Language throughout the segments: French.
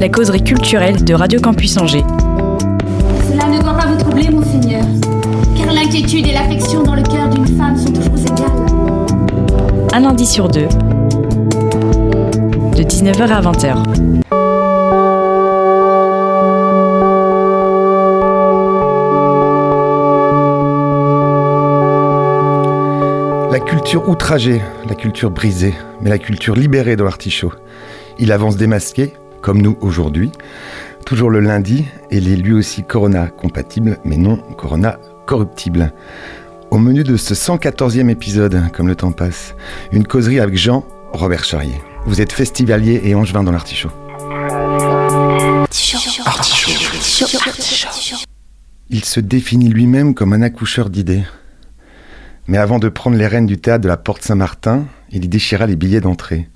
La causerie culturelle de Radio Campus Angers. Cela ne doit pas vous troubler, mon Seigneur, car l'inquiétude et l'affection dans le cœur d'une femme sont toujours égales. Un lundi sur deux, de 19h à 20h. La culture outragée, la culture brisée, mais la culture libérée dans l'artichaut. Il avance démasqué, comme nous aujourd'hui, toujours le lundi, et il est lui aussi Corona compatible, mais non Corona corruptible. Au menu de ce 114e épisode, comme le temps passe, une causerie avec Jean Robert Charrier. Vous êtes festivalier et angevin dans l'artichaut. Il se définit lui-même comme un accoucheur d'idées. Mais avant de prendre les rênes du théâtre de la Porte Saint-Martin, il y déchira les billets d'entrée.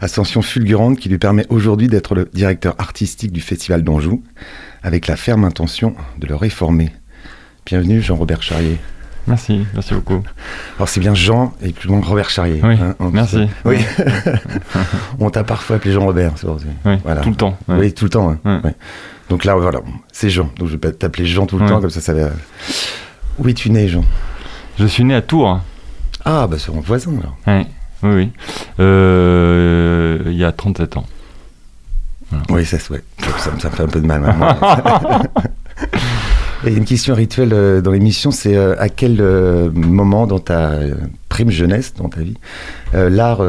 Ascension fulgurante qui lui permet aujourd'hui d'être le directeur artistique du Festival d'Anjou, avec la ferme intention de le réformer. Bienvenue Jean-Robert Charrier. Merci, merci beaucoup. Alors c'est bien Jean et plus loin Robert Charrier. Oui, hein, on- merci. Oui. on t'a parfois appelé Jean-Robert. Oui, Voilà. tout le temps. ouais. Oui, tout le temps. hein. Ouais. Ouais. Donc là, voilà, c'est Jean. Donc je vais pas t'appeler Jean tout le temps, comme ça, ça va. Où es-tu né, Jean? Je suis né à Tours. Ah, bah c'est mon voisin alors. Oui, oui. Euh, il y a 37 ans. Oui, ça, ouais. ça, me- ça me fait un peu de mal maintenant. Et une question rituelle euh, dans l'émission, c'est euh, à quel moment dans ta prime jeunesse, dans ta vie, l'art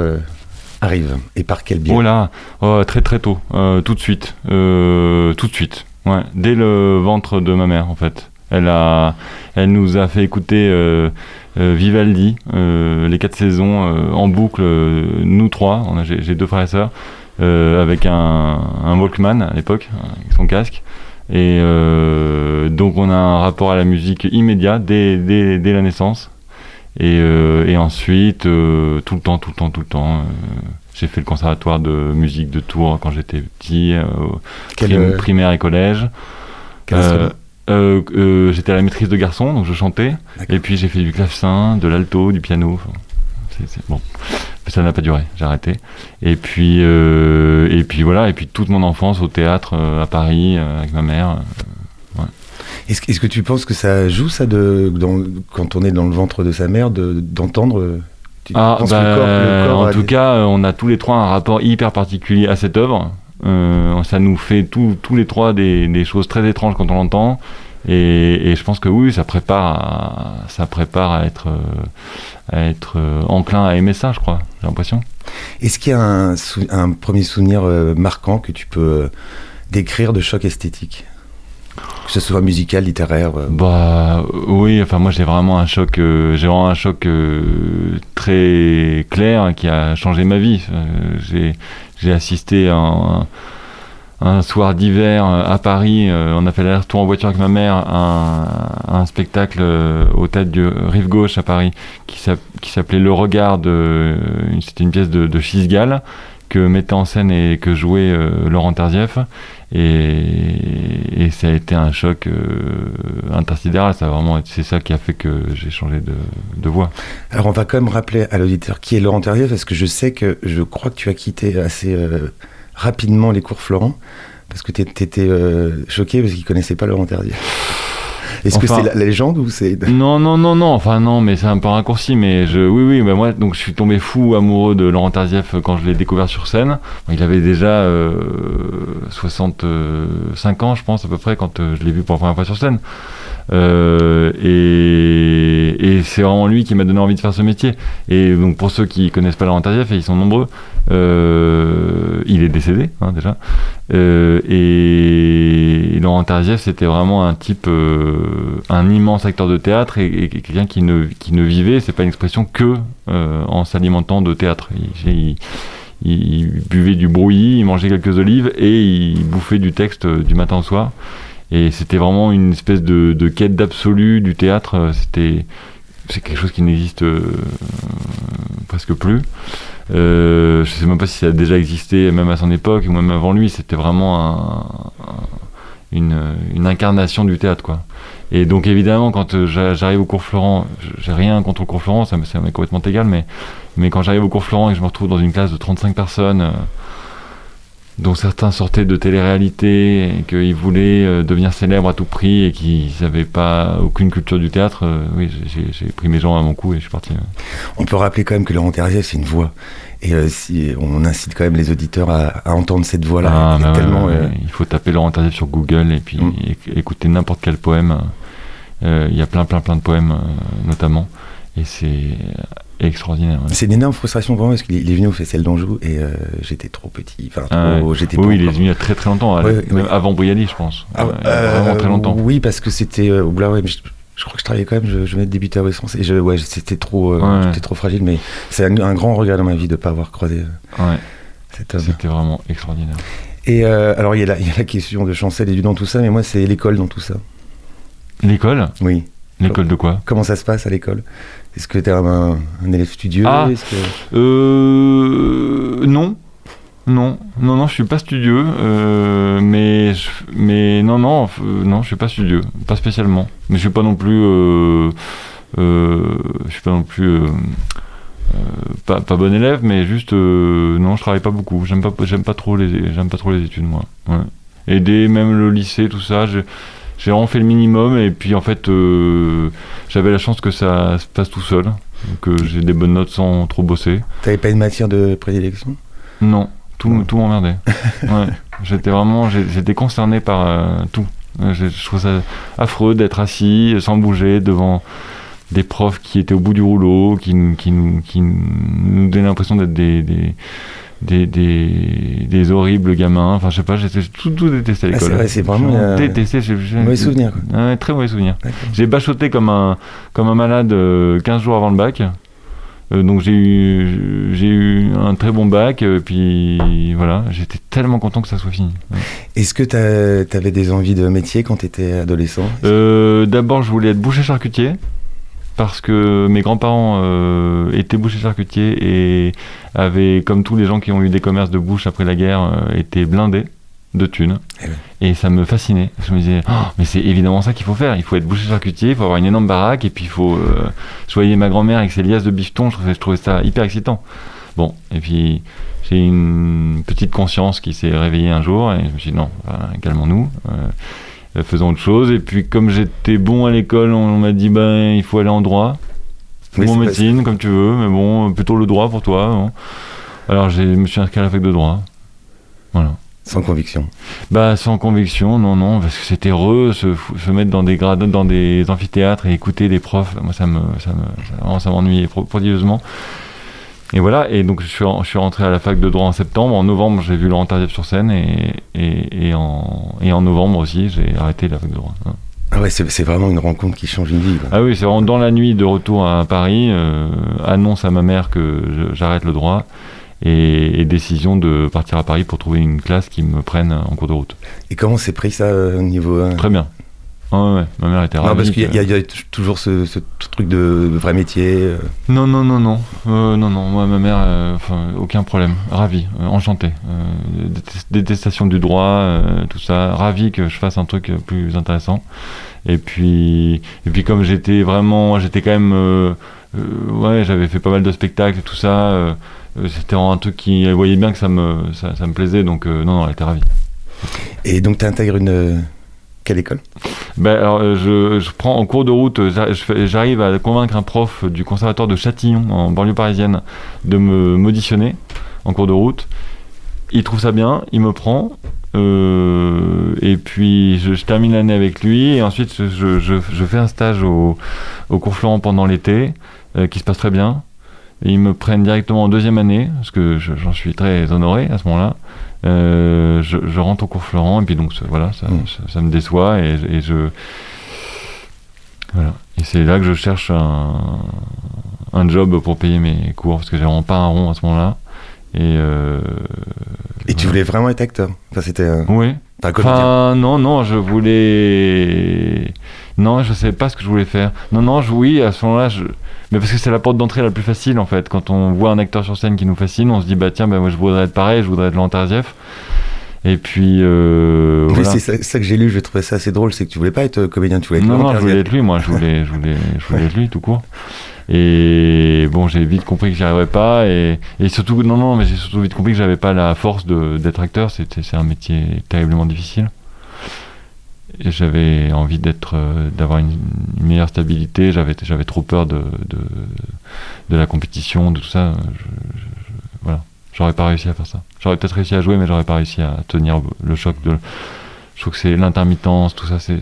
arrive? Et par quel biais? Oh là, oh, très très tôt, euh, tout de suite, euh, tout de suite. Ouais, dès le ventre de ma mère en fait. Elle a, elle nous a fait écouter euh, Vivaldi, euh, les quatre saisons euh, en boucle, euh, nous trois. J'ai deux frères et sœurs euh, avec un, un Walkman à l'époque, avec son casque. Et euh, donc on a un rapport à la musique immédiat dès, dès, dès la naissance. Et, euh, et ensuite, euh, tout le temps, tout le temps, tout le temps. euh, j'ai fait le conservatoire de musique de Tours quand j'étais petit, euh, Quel, prim- euh, primaire et collège. quel Euh, euh, j'étais à la maîtrise de garçon, donc je chantais. Et puis j'ai fait du clavecin, de l'alto, du piano. enfin, bon, Mais ça n'a pas duré, j'ai arrêté. Et puis, euh, et puis voilà, et puis toute mon enfance au théâtre à Paris avec ma mère. Est-ce que tu penses que ça joue ça de dans- quand on est dans le ventre de sa mère de- d'entendre Ah, bah, que le corps, le corps en tout des- cas, on a tous les trois un rapport hyper particulier à cette œuvre. Euh, ça nous fait tous tous les trois des, choses très étranges quand on l'entend. Et, je pense que oui, ça prépare à, ça prépare à être, euh, à être euh, enclin à aimer ça, je crois. J'ai l'impression. Est-ce qu'il y a un, premier souvenir marquant que tu peux décrire de choc esthétique? Que ce soit musical, littéraire euh, Bah oui, enfin moi j'ai vraiment un choc, euh, j'ai vraiment un choc euh, très clair qui a changé ma vie. J'ai assisté un, un soir d'hiver à Paris. on a fait l'aller-retour en voiture avec ma mère à un, spectacle au théâtre du Rive Gauche à Paris qui s'app- qui s'appelait Le Regard. C'était une pièce de, de Chisgall que mettait en scène et que jouait Laurent Terzieff. Et, et ça a été un choc euh, intersidéral. Ça vraiment, c'est ça qui a fait que j'ai changé de, de voix. Alors on va quand même rappeler à l'auditeur qui est Laurent Terrier parce que je sais que je crois que tu as quitté assez euh, rapidement les cours Florent parce que tu étais euh, choqué parce qu'il connaissait pas Laurent Terrier. Est-ce que c'est la, légende ou c'est Non, non, non, non. Enfin non, mais c'est un peu raccourci. Mais je, oui, oui. Bah moi, donc je suis tombé fou amoureux de Laurent Terzieff quand je l'ai découvert sur scène. Il avait déjà euh, 65 ans, je pense à peu près, quand euh, je l'ai vu pour la première fois sur scène. Euh, et c'est vraiment lui qui m'a donné envie de faire ce métier. Et donc pour ceux qui connaissent pas Laurent Terzieff, et ils sont nombreux, euh, il est décédé hein, déjà. Euh, et Laurent Terzieff, c'était vraiment un type, un immense acteur de théâtre et, quelqu'un qui ne, qui ne vivait, c'est pas une expression que en s'alimentant de théâtre. Il, il- buvait du brouillis, il mangeait quelques olives et il bouffait du texte du matin au soir. Et c'était vraiment une espèce de, quête d'absolu du théâtre. Euh, C'était c'est quelque chose qui n'existe euh, presque plus. Euh, je sais même pas si ça a déjà existé, même à son époque ou même avant lui. C'était vraiment un- un- une, incarnation du théâtre, quoi. Et donc évidemment, quand j'a- j'arrive au cours Florent, j'ai rien contre le cours Florent, ça me- ça m'est complètement égal, mais, mais quand j'arrive au cours Florent et que je me retrouve dans une classe de 35 personnes, dont certains sortaient de télé-réalité et qu'ils voulaient euh, devenir célèbres à tout prix et qu'ils n'avaient pas aucune culture du théâtre, euh, oui, j'ai- pris mes gens à mon cou et je suis parti. On peut rappeler quand même que Laurent Terrier, c'est une voix. Et euh, si on incite quand même les auditeurs à, à entendre cette voix-là. Ah, bah ouais, ouais, euh. Il faut taper Laurent Tardif sur Google et puis Mm. éc- écouter n'importe quel poème. Euh, Il y a plein, plein, plein de poèmes, notamment. Et c'est extraordinaire. ouais. C'est une énorme frustration pour moi parce qu'il est venu au Festival d'Anjou et euh, j'étais trop petit. Enfin, Ah trop- ouais. j'étais oui, il est venu il y a très très longtemps, Ouais, même avant Bouyali, je pense. Ah, vraiment euh, très longtemps. Oui, parce que c'était. Euh, ouais, je, je crois que je travaillais quand même. Je, je venais de débuter à West France et je, ouais, c'était trop, euh, fragile. Mais c'est un, un grand regret dans ma vie de ne pas avoir croisé euh, Ouais, cet homme. c'était vraiment extraordinaire. Et euh, alors, il y, a la, il y a la question de Chancel et du dans tout ça, mais moi, c'est l'école dans tout ça. L'école? Oui. L'école de quoi? Comment ça se passe à l'école? Est-ce que tu es un, un élève studieux Ah. Que- Euh. Non. Non, non, non, je suis pas studieux, euh, mais, je- mais non, non, euh, non, je suis pas studieux, pas spécialement. Mais je suis pas non plus, euh, je suis pas non plus, pas, pas bon élève, mais juste, non, je travaille pas beaucoup. J'aime pas, j'aime pas trop les, j'aime pas trop les études, moi. Ouais. Et dès même le lycée, tout ça, je- j'ai vraiment fait le minimum, et puis en fait, euh, j'avais la chance que ça se passe tout seul, que j'ai des bonnes notes sans trop bosser. T'avais pas une matière de prédilection? Non, tout, Ouais. tout m'emmerdait. ouais. J'étais vraiment, j'étais concerné par euh, tout. Euh, Je, je trouve ça affreux d'être assis sans bouger devant des profs qui étaient au bout du rouleau, qui nous, qui nous, qui nous donnaient l'impression d'être des, des, des, des, des horribles gamins. Enfin, je sais pas, j'étais tout, tout détesté à Ah, l'école. c'est vrai, c'est vraiment, J'ai euh, détesté. j'ai- j'ai- Mauvais souvenir. quoi. Ouais, très mauvais souvenir. J'ai bachoté comme un, comme un malade euh, 15 jours avant le bac. Euh, donc j'ai eu, j'ai eu un très bon bac. Et puis voilà, j'étais tellement content que ça soit fini. Ouais. Est-ce que tu avais des envies de métier quand tu étais adolescent? Euh, D'abord, je voulais être boucher charcutier. Parce que mes grands-parents euh, étaient bouchers charcutiers et avaient, comme tous les gens qui ont eu des commerces de bouche après la guerre, euh, été blindés de thunes. Eh. Et ça me fascinait. Je me disais, Oh, mais c'est évidemment ça qu'il faut faire. Il faut être boucher charcutier, il faut avoir une énorme baraque, et puis il faut euh, soigner ma grand-mère avec ses liasses de bifton. Je trouvais, je trouvais ça hyper excitant. Bon, et puis j'ai une petite conscience qui s'est réveillée un jour, et je me suis dit, non, calmons-nous. euh, euh, faisons autre chose. Et puis, comme j'étais bon à l'école, on, m'a dit, ben, il faut aller en droit. Ou en médecine, comme tu veux, mais bon, plutôt le droit pour toi. bon. Alors, je me suis inscrit à la fac de droit. Voilà. Sans conviction. Bah sans conviction, non, non, parce que c'était heureux se, mettre dans des grades, dans des amphithéâtres et écouter les profs. Moi, ça me, ça me, ça, vraiment, ça m'ennuyait pro- prodigieusement. Et voilà, et donc je suis, en- je suis rentré à la fac de droit en septembre. En novembre, j'ai vu Laurent Tardif sur scène et, et, et, en, et en novembre aussi, j'ai arrêté la fac de droit. Ah ouais, c'est vraiment une rencontre qui change une vie. quoi. Ah oui, c'est vraiment dans la nuit de retour à Paris, euh, annonce à ma mère que j'arrête le droit et, et décision de partir à Paris pour trouver une classe qui me prenne en cours de route. Et comment s'est pris ça au niveau. euh, Très bien. Ah ouais, ma mère était ravie. Non, parce qu'il y, a- y y toujours ce, ce truc de vrai métier. euh. Non, non, non, non. Euh, non, non. Moi, ma mère, euh, enfin, aucun problème. Ravi, euh, enchanté. Euh, détest- détestation du droit, euh, tout ça. Ravi que je fasse un truc euh, plus intéressant. Et puis, et puis comme j'étais vraiment, j'étais quand même, euh, euh, ouais, j'avais fait pas mal de spectacles, tout ça. euh, euh, C'était un truc qui, elle voyait bien que ça me, ça, ça me plaisait. Donc, euh, non, non, elle était ravie. Et donc, tu intègres une. Quelle école Ben, alors, euh, je, prends en cours de route, euh, j'arrive à convaincre un prof du conservatoire de Châtillon, en banlieue parisienne, de me m'auditionner en cours de route. Il trouve ça bien, il me prend, euh, et puis je, termine l'année avec lui, et ensuite je, fais un stage au, au cours Florent pendant l'été, qui se passe très bien. Ils me prennent directement en deuxième année, parce que je- j'en suis très honoré à ce moment-là. Euh, je, je rentre au cours Florent, et puis donc voilà, ça, Mm. ça, ça me déçoit, et, et je. Voilà. Et c'est là que je cherche un, un job pour payer mes cours, parce que j'ai vraiment pas un rond à ce moment-là. Et, euh, Et tu voulais vraiment être acteur Enfin, c'était un, oui. un comédien. Enfin, non, non, je voulais. Non, je savais pas ce que je voulais faire. Non, non, je, oui, à ce moment-là, je. Mais parce que c'est la porte d'entrée la plus facile, en fait. Quand on voit un acteur sur scène qui nous fascine, on se dit, bah tiens, bah, moi je voudrais être pareil, je voudrais être Lantarzieff. Et puis. Euh, voilà. c'est ça, ça que j'ai lu, je trouvais ça assez drôle, c'est que tu voulais pas être euh, comédien, tu voulais être Non, non, je voulais être lui, moi, je voulais, je voulais, je voulais être lui, tout court. Et bon, j'ai vite compris que j'y arriverais pas, et, et surtout, non, non, mais j'ai surtout vite compris que j'avais pas la force d'être acteur, c'est un métier terriblement difficile. Et j'avais envie d'être, euh, d'avoir une, une meilleure stabilité, j'avais, j'avais trop peur de, de, de la compétition, de tout ça. Je- je- je- voilà, j'aurais pas réussi à faire ça. J'aurais peut-être réussi à jouer, mais j'aurais pas réussi à tenir le choc de, je trouve que c'est l'intermittence, tout ça, c'est,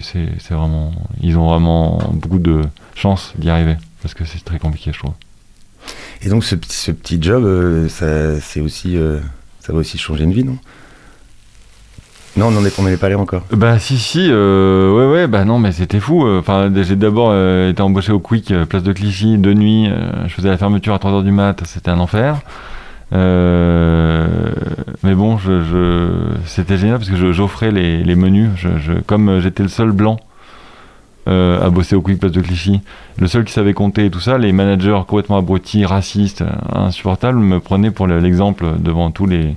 vraiment. Ils ont vraiment beaucoup de chance d'y arriver. Parce que c'est très compliqué, je trouve. Et donc ce, petit- ce petit job, euh, ça, c'est aussi, euh, ça va aussi changer une vie, non? Non, on n'en est, pas allé encore. Bah, si, si, euh, ouais, ouais, bah non, mais c'était fou. Enfin, j'ai d'abord été embauché au Quick, place de Clichy, de nuit. je faisais la fermeture à 3h du mat, c'était un enfer. Euh, mais bon, je, c'était génial parce que j'offrais les, menus. Comme euh, j'étais le seul blanc euh, à bosser au Quick Place de Clichy, le seul qui savait compter et tout ça, les managers complètement abrutis, racistes, insupportables, me prenaient pour le- l'exemple devant tous les,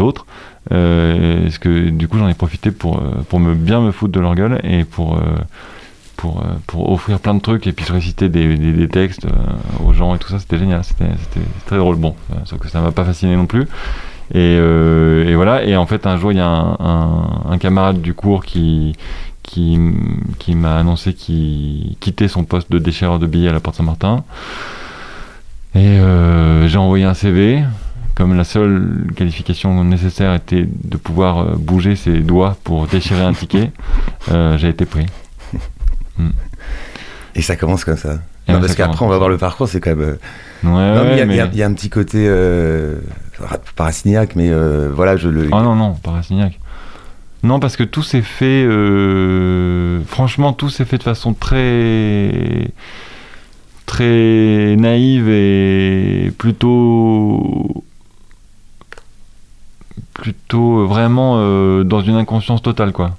autres. Euh, est-ce que du coup j'en ai profité pour, pour me bien me foutre de leur gueule et pour, pour, euh, pour offrir plein de trucs et puis je récitais des, des, des textes euh, aux gens et tout ça, c'était génial, c'était très drôle. Bon, euh, sauf que ça m'a pas fasciné non plus. Et, euh, et voilà, et en fait un jour il y a un, un- un camarade du cours qui, qui, m'a annoncé qu'il quittait son poste de déchireur de billets à la Porte Saint-Martin. Et euh, j'ai envoyé un CV. Comme la seule qualification nécessaire était de pouvoir bouger ses doigts pour déchirer un ticket, euh, j'ai été pris. Et ça commence comme ça. Et Non, parce qu'après, on va voir le parcours, c'est quand même. Ouais, mais il y, a- y y un petit côté euh, parasiniaque, mais euh, voilà, je le. Ah non, non, Rastignac. Non, parce que tout s'est fait. euh, franchement, tout s'est fait de façon très. très naïve et plutôt. plutôt vraiment euh, dans une inconscience totale, quoi.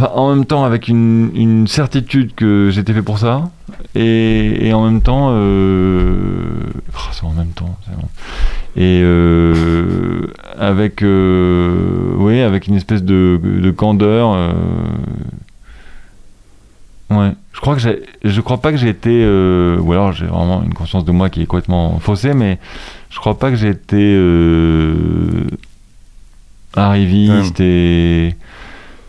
Enfin, en même temps, avec une, une certitude que j'étais fait pour ça, et, et en même temps. euh, oh, c'est en même temps, c'est bon et euh, avec euh, oui avec une espèce de, de candeur euh, ouais je crois que j'ai je crois pas que j'ai été euh, ou alors j'ai vraiment une conscience de moi qui est complètement faussée mais je crois pas que j'ai été euh, arriviste et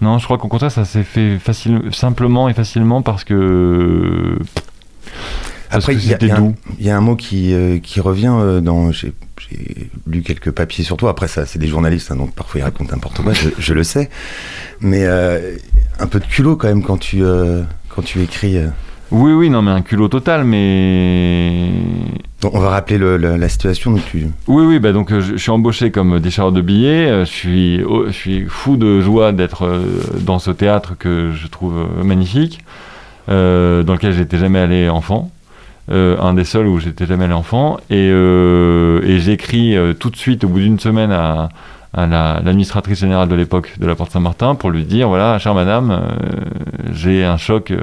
non je crois qu'au contraire ça s'est fait facile simplement et facilement parce que parce Après, il y, a- y un- doux il y a un mot qui, euh, qui revient euh, dans. J'ai lu quelques papiers sur toi. Après, ça, c'est des journalistes, hein, donc parfois ils racontent n'importe quoi, je, je le sais. Mais euh, un peu de culot quand même quand tu, quand tu écris. Oui, oui, non, mais un culot total, mais. On va rappeler le- le- la situation. Donc tu... Oui, oui, bah donc euh, je, suis embauché comme déchireur de billets. euh, Je suis, oh, je suis fou de joie d'être euh, dans ce théâtre que je trouve magnifique, dans lequel j'étais jamais allé enfant. Un des seuls où j'étais jamais allé enfant. Et, j'écris tout de suite, au bout d'une semaine, à, à la- l'administratrice générale de l'époque de la Porte Saint-Martin pour lui dire voilà, chère madame, j'ai un choc.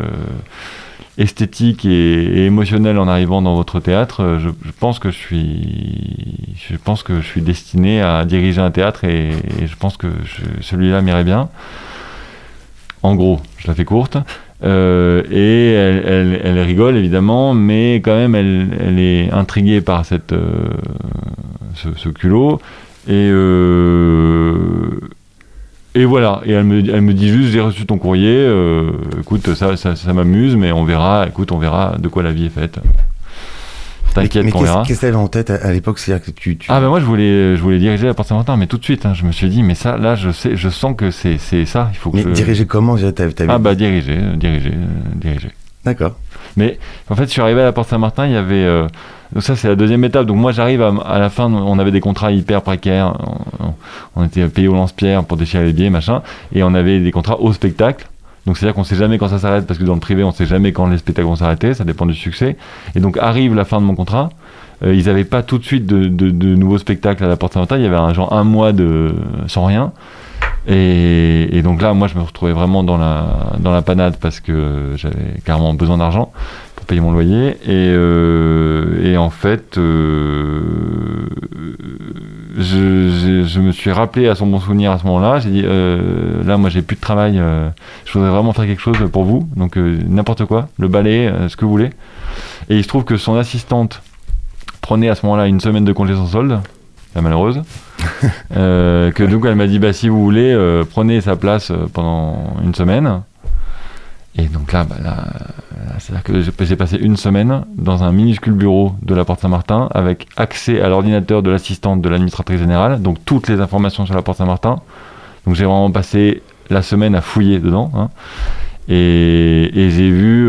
Esthétique et, et émotionnel en arrivant dans votre théâtre, euh, je, pense que je suis, je pense que je suis destiné à diriger un théâtre et, je pense que celui-là m'irait bien. En gros, je la fais courte. Euh, et elle, rigole évidemment, mais quand même elle, est intriguée par cette, euh, ce, culot. Et, et voilà, et elle me, elle me dit juste j'ai reçu ton courrier, euh, écoute ça, ça, ça m'amuse, mais on verra, écoute on verra de quoi la vie est faite. T'inquiète qu'est-ce verra. qu'est-ce que t'avais en tête à, à l'époque? C'est-à-dire que tu. tu- Ah ben moi je voulais, je voulais diriger la Porte Saint-Martin, mais tout de suite, hein, je me suis dit mais ça là je sais, je sens que c'est c'est ça, il faut que mais je... diriger comment? T'avais- t'avais- Ah bah diriger, diriger, diriger. D'accord. Mais en fait, je suis arrivé à la Porte Saint-Martin, il y avait. euh, donc ça, c'est la deuxième étape. Donc moi, j'arrive à, la fin, on avait des contrats hyper précaires. On, était payé au lance-pierre pour déchirer les billets, machin. Et on avait des contrats au spectacle. Donc c'est-à-dire qu'on sait jamais quand ça s'arrête parce que dans le privé on sait jamais quand les spectacles vont s'arrêter, ça dépend du succès. Et donc arrive la fin de mon contrat. euh, ils n'avaient pas tout de suite de, de- de nouveaux spectacles à la Porte Saint-Martin. Il y avait un genre un mois de sans rien. Et, donc là, moi, je me retrouvais vraiment dans la dans la panade parce que j'avais carrément besoin d'argent pour payer mon loyer. Et, euh, en fait, euh, je, me suis rappelé à son bon souvenir à ce moment-là. J'ai dit, euh, là, moi, j'ai plus de travail. je voudrais vraiment faire quelque chose pour vous. Donc, n'importe quoi, le euh, ce que vous voulez. Et il se trouve que son assistante prenait à ce moment-là une semaine de congé sans solde, la malheureuse. Euh, que donc elle m'a dit, bah, si vous voulez, euh, prenez sa place euh, pendant une semaine. Et donc là, bah, là, c'est-à-dire que j'ai- passé une semaine dans un minuscule bureau de la Porte Saint-Martin avec accès à l'ordinateur de l'assistante de l'administratrice générale, donc toutes les informations sur la Porte Saint-Martin. Donc j'ai vraiment passé la semaine à fouiller dedans. hein. Et, j'ai vu,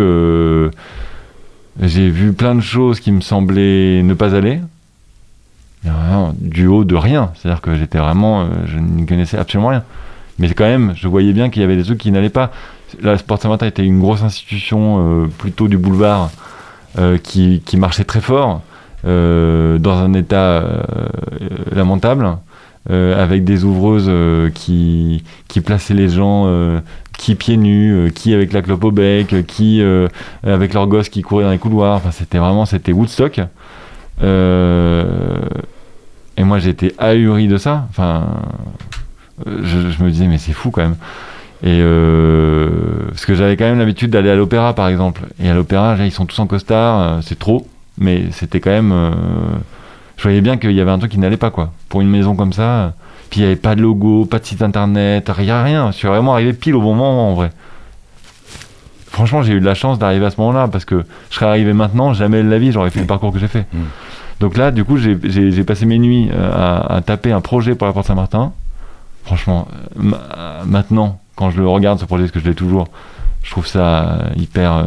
j'ai vu plein de choses qui me semblaient ne pas aller. Du haut de rien. C'est-à-dire que j'étais vraiment, euh, je n'y connaissais absolument rien. Mais quand même, je voyais bien qu'il y avait des trucs qui n'allaient pas. La Sport Saint-Martin était une grosse institution euh, plutôt du boulevard euh, qui, marchait très fort, dans un état lamentable, avec des ouvreuses qui, plaçaient les gens qui pieds nus, qui avec la clope au bec, qui avec leurs gosses qui couraient dans les couloirs. Enfin, c'était vraiment, c'était Woodstock. Euh, et moi, j'étais ahuri de ça. Enfin, je, me disais, mais c'est fou quand même. Et euh, parce que j'avais quand même l'habitude d'aller à l'opéra, par exemple. Et à l'opéra, ils sont tous en costard, euh, c'est trop. Mais c'était quand même. je voyais bien qu'il y avait un truc qui n'allait pas, quoi. Pour une maison comme ça. Puis il n'y avait pas de logo, pas de site internet, rien, rien. Je suis vraiment arrivé pile au bon moment, en vrai. Franchement, j'ai eu de la chance d'arriver à ce moment-là, parce que je serais arrivé maintenant, jamais de la vie, j'aurais fait le parcours que j'ai fait. Mm. Donc là, du coup, j'ai- passé mes nuits euh, à, à taper un projet pour la Porte Saint-Martin. Franchement, euh, euh, maintenant, quand je le regarde, ce projet, parce que je l'ai toujours, je trouve ça hyper. euh,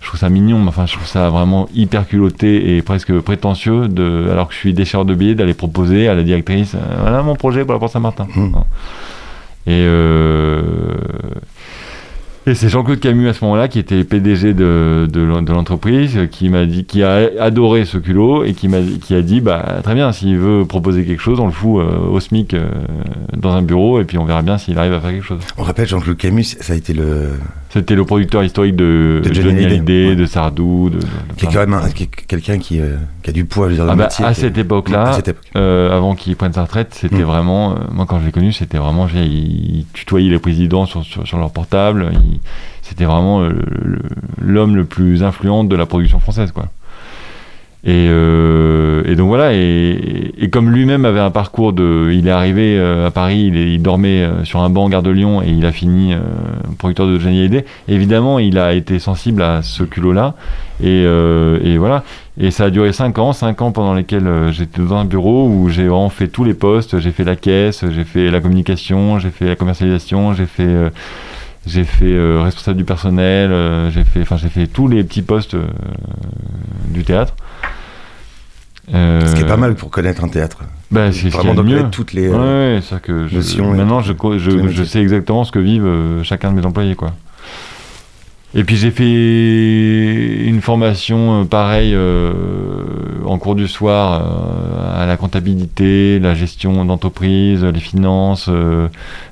je trouve ça mignon, mais enfin, je trouve ça vraiment hyper culotté et presque prétentieux, de, alors que je suis déchireur de billets, d'aller proposer à la directrice voilà mon projet pour la Porte Saint-Martin. Mm. Et, euh, et c'est Jean-Claude Camus à ce moment-là qui était PDG de, de, l'en- de l'entreprise, qui m'a dit, qui a adoré ce culot et qui m'a qui a dit bah très bien, s'il veut proposer quelque chose, on le fout euh, au SMIC euh, dans un bureau et puis on verra bien s'il arrive à faire quelque chose. On rappelle Jean-Claude Camus, ça a été le. C'était le producteur historique de, De Johnny Hallyday, de Sardou, de, qui est quand même quelqu'un qui, euh, qui a du poids, je veux dire, Ah bah, métier, à cette époque-là, À cette époque. euh, avant qu'il prenne sa retraite, c'était Mm. vraiment, euh, moi quand je l'ai connu, c'était vraiment, il tutoyait les présidents sur, sur, sur leur portable, c'était vraiment l'homme le plus influent de la production française, quoi. Et, euh, et donc voilà, et, et comme lui-même avait un parcours de, il est arrivé euh, à Paris, il, est- il dormait euh, sur un banc en gare de Lyon et il a fini euh, producteur de Johnny Hallyday. Évidemment, il a été sensible à ce culot-là, et, euh, et voilà. Et ça a duré 5 ans, 5 ans pendant lesquels euh, j'étais dans un bureau où j'ai vraiment fait tous les postes. J'ai fait la caisse, j'ai fait la communication, j'ai fait la commercialisation, j'ai fait, j'ai fait euh, responsable du personnel, euh, j'ai fait, enfin j'ai fait tous les petits postes euh, du théâtre. Euh, Ce qui est pas mal pour connaître un théâtre. Bah, c'est Vraiment de connaître toutes les. Ouais, euh, ouais, que je, notions maintenant je, je, je sais exactement ce que vivent chacun de mes employés quoi. Et puis j'ai fait une formation euh, pareille en cours du soir euh, à la comptabilité, la gestion d'entreprise, les finances, euh,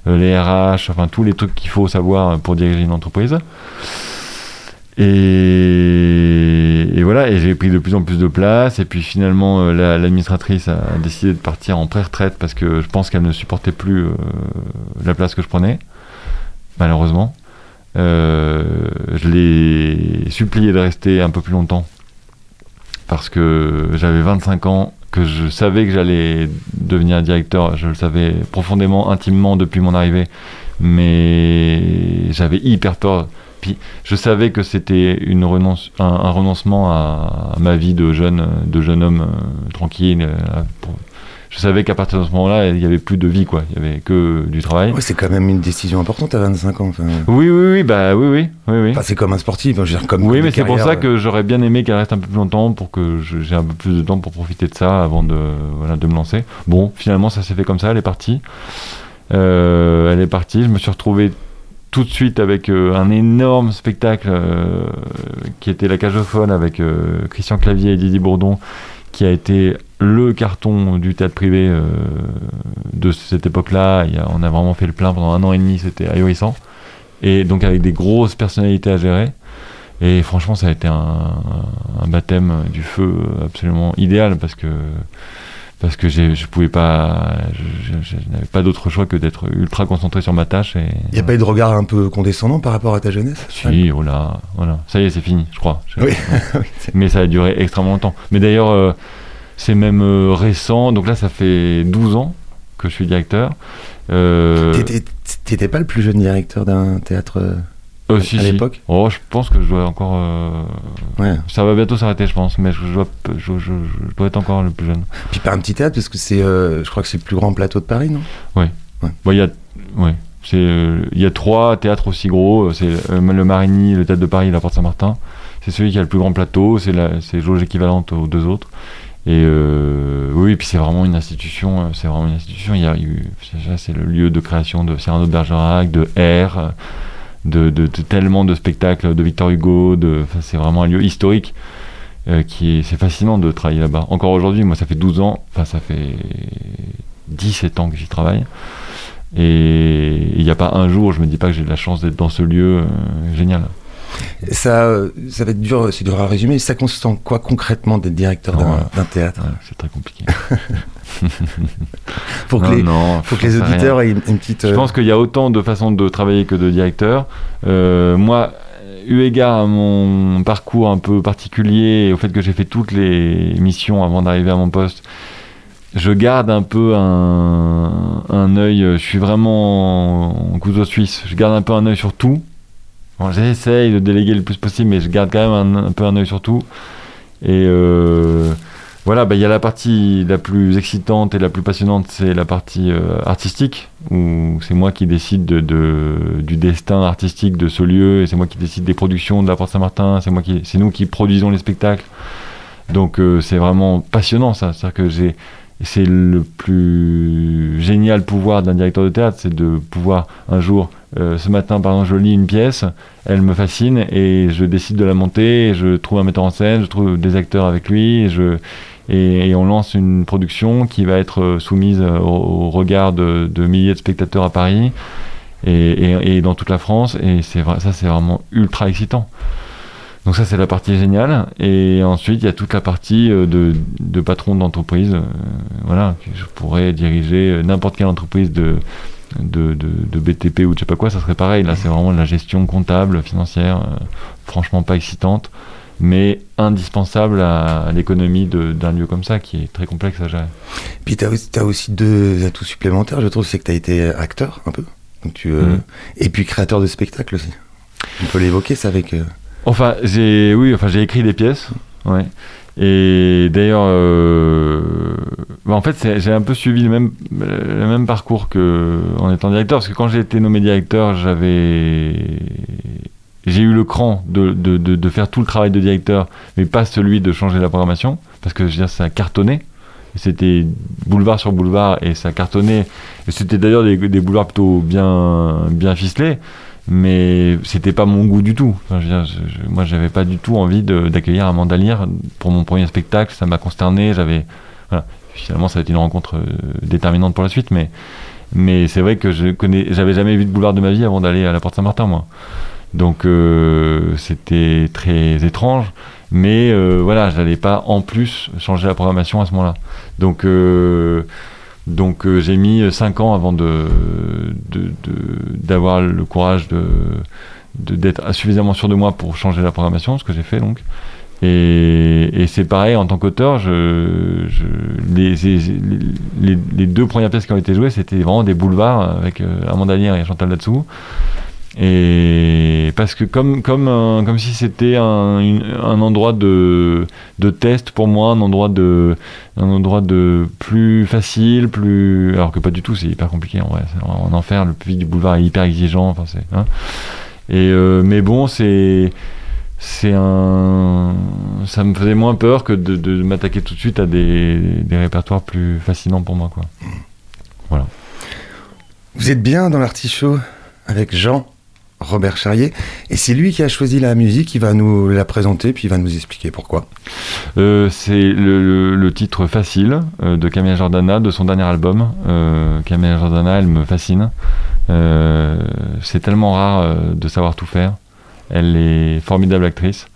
euh, les RH, enfin tous les trucs qu'il faut savoir pour diriger une entreprise. Et, voilà, et j'ai pris de plus en plus de place. Et puis finalement, la- l'administratrice a décidé de partir en pré-retraite parce que je pense qu'elle ne supportait plus la place que je prenais, malheureusement. Je l'ai supplié de rester un peu plus longtemps parce que j'avais 25 ans, que je savais que j'allais devenir directeur. Je le savais profondément, intimement depuis mon arrivée, mais j'avais hyper peur. Puis je savais que c'était un, renoncement à, ma vie de jeune, de jeune homme euh, tranquille. euh, je savais qu'à partir de ce moment-là, il n'y avait plus de vie, quoi. Il n'y avait que du travail. Ouais, c'est quand même une décision importante à 25 ans. Enfin, Oui, oui, oui, bah oui, oui, oui, oui. enfin, c'est comme un sportif, je veux dire, comme Oui, mais c'est pour ça carrières, que j'aurais bien aimé qu'elle reste un peu plus longtemps pour que j'ai un peu plus de temps pour profiter de ça avant de, voilà, de me lancer. Bon, finalement, ça s'est fait comme ça, elle est partie. Euh, elle est partie, je me suis retrouvé tout de suite avec euh, un énorme spectacle euh, qui était La Cage aux Folles avec euh, Christian Clavier et Didier Bourdon, qui a été le carton du théâtre privé euh, de cette époque-là. On a vraiment fait le plein pendant un an et demi, c'était ahurissant. Et donc avec des grosses personnalités à gérer. Et franchement, ça a été un, un baptême du feu absolument idéal parce que parce que je pouvais pas, je, je- je n'avais pas d'autre choix que d'être ultra concentré sur ma tâche. Il n'y a pas eu de regard un peu condescendant par rapport à ta jeunesse si, oh là, voilà, ça y est, c'est fini, je crois. Oui. Mais ça a duré extrêmement longtemps. Mais d'ailleurs, euh, c'est même euh, récent. Donc là, ça fait 12 ans que je suis directeur. Euh, T'étais- pas le plus jeune directeur d'un théâtre euh, si, à si. l'époque Oh, je pense que je dois encore. euh, Ouais. Ça va bientôt s'arrêter, je pense. Mais je, je dois, je, je- je dois être encore le plus jeune. Puis pas un petit théâtre, parce que c'est, je crois que c'est le plus grand plateau de Paris, non? Bon, il y a, ouais, il y a trois théâtres aussi gros. C'est le Marigny, le Théâtre de Paris, et la Porte Saint-Martin. C'est celui qui a le plus grand plateau. C'est la, c'est jauge équivalente aux deux autres. Et euh, oui, puis c'est vraiment une institution. euh, C'est vraiment une institution. Il y a eu, c'est- le lieu de création de Cyrano de Bergerac, de R, de, tellement de spectacles de Victor Hugo. De, c'est vraiment un lieu historique. euh, qui est, c'est fascinant de travailler là-bas. Encore aujourd'hui, moi, ça fait 12 ans, enfin, ça fait 17 ans que j'y travaille. Et il n'y a pas un jour où je me dis pas que j'ai de la chance d'être dans ce lieu génial. Ça, euh, ça va être dur, c'est dur à résumer. Ça consiste en quoi concrètement d'être directeur d'un théâtre? Ouais, c'est très compliqué. Pour que non, les, non, que les auditeurs aient une, une petite. Je euh, pense qu'il y a autant de façons de travailler que de directeur. Euh, moi, eu égard à mon parcours un peu particulier et au fait que j'ai fait toutes les missions avant d'arriver à mon poste, je garde un peu un, un œil. Je suis vraiment en couteau suisse. Je garde un peu un œil sur tout. Bon, J'essaye de déléguer le plus possible, mais je garde quand même un, peu un œil sur tout. Et euh, voilà, bah, il y a la partie la plus excitante et la plus passionnante, c'est la partie euh, artistique, où c'est moi qui décide de, de- du destin artistique de ce lieu, et c'est moi qui décide des productions de la Porte Saint-Martin, c'est moi qui, c'est nous qui produisons les spectacles. Donc euh, c'est vraiment passionnant ça, c'est-à-dire que c'est le plus génial pouvoir d'un directeur de théâtre, c'est de pouvoir un jour, euh, ce matin par exemple, je lis une pièce, elle me fascine et je décide de la monter, je trouve un metteur en scène, je trouve des acteurs avec lui, et, on lance une production qui va être euh, soumise euh, au, regard de, milliers de spectateurs à Paris et, dans toute la France, et ça c'est vraiment ultra excitant. Donc ça c'est la partie géniale, et ensuite il y a toute la partie de, patron d'entreprise, euh, voilà, je pourrais diriger n'importe quelle entreprise de, de, de, de BTP ou de je sais pas quoi, ça serait pareil. Là, c'est vraiment de la gestion comptable, financière, euh, franchement pas excitante, mais indispensable à, à l'économie d'un lieu comme ça qui est très complexe à gérer. Puis tu as, aussi deux atouts supplémentaires, je trouve, c'est que tu as été acteur un peu. Donc tu, euh, Mhm. Et puis créateur de spectacles aussi. On peut l'évoquer ça avec. euh, Enfin, j'ai oui, enfin j'ai écrit des pièces, ouais. Et d'ailleurs, euh, bah, en fait, j'ai un peu suivi le même le même parcours que en étant directeur, parce que quand j'ai été nommé directeur, j'avais j'ai eu le cran de, faire tout le travail de directeur, mais pas celui de changer la programmation, parce que je veux dire, ça a cartonné. C'était boulevard sur boulevard et ça cartonnait. C'était d'ailleurs des, boulevards plutôt bien ficelés, mais c'était pas mon goût du tout. Enfin, je veux moi, j'avais pas du tout envie d'accueillir Amanda Lear pour mon premier spectacle. Ça m'a consterné. J'avais. Finalement, ça a été une rencontre euh, déterminante pour la suite, mais, mais c'est vrai que je connais, j'avais jamais vu de boulevard de ma vie avant d'aller à la Porte Saint-Martin, moi. Donc euh, c'était très étrange, mais euh, voilà, je n'allais pas en plus changer la programmation à ce moment-là. Donc donc euh, j'ai mis 5 ans avant d'avoir le courage d'être suffisamment sûr de moi pour changer la programmation, ce que j'ai fait donc. Et, c'est pareil en tant qu'auteur, les, deux premières pièces qui ont été jouées, c'était vraiment des boulevards avec euh, Amanda Lear et Chantal Latsou. Et parce que comme comme un- comme si c'était un, endroit de de test pour moi, un endroit de un endroit de plus facile, plus alors que pas du tout, c'est hyper compliqué en vrai, en enfer. Le public du boulevard est hyper exigeant, enfin c'est. hein. Et euh, mais bon, c'est c'est un ça me faisait moins peur que de, m'attaquer tout de suite à des, répertoires plus fascinants pour moi quoi. Vous êtes bien dans l'artichaut avec Jean? Robert Charrier. Et c'est lui qui a choisi la musique, il va nous la présenter, puis il va nous expliquer pourquoi. Euh, c'est le, titre Facile euh, de Camilla Jordana, de son dernier album. Euh, Camilla Jordana, elle me fascine. Euh, c'est tellement rare de savoir tout faire. Elle est formidable actrice.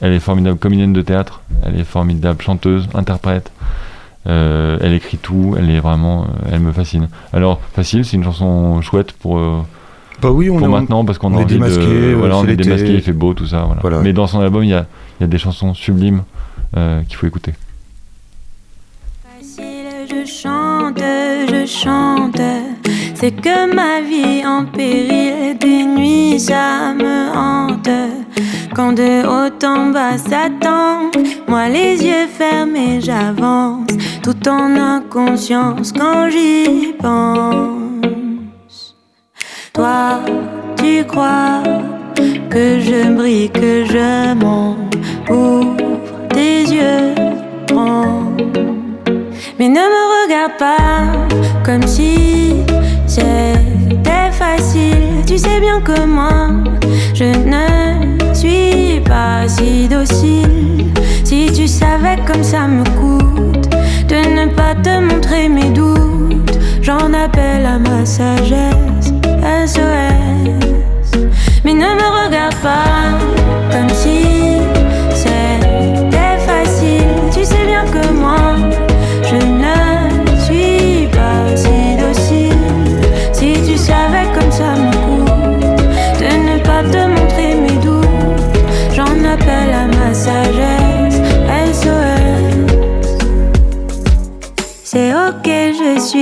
Elle est formidable comédienne de théâtre. Elle est formidable chanteuse, interprète. Elle écrit tout. Elle est vraiment, elle me fascine. Alors facile, c'est une chanson chouette pour Bah oui, on pour est- maintenant parce qu'on a est envie démasqué, de, euh, voilà, on est démasqué, il fait beau, tout ça. Voilà. Voilà. Mais dans son album, il y a, il y a des chansons sublimes euh, qu'il faut écouter. Facile, je chante, je chante. C'est que ma vie en péril, des nuits ça me hante. Quand de haut en bas s'attend, moi les yeux fermés j'avance, tout en inconscience quand j'y pense. Toi, tu crois que je brille, que je monte, ouvre tes yeux, prends. Mais ne me regarde pas comme si c'était facile. Tu sais bien que moi, je ne suis pas si docile. Si tu savais comme ça me coûte de ne pas te montrer mes doutes, j'en appelle à ma sagesse. SOS. Mais ne me regarde pas comme si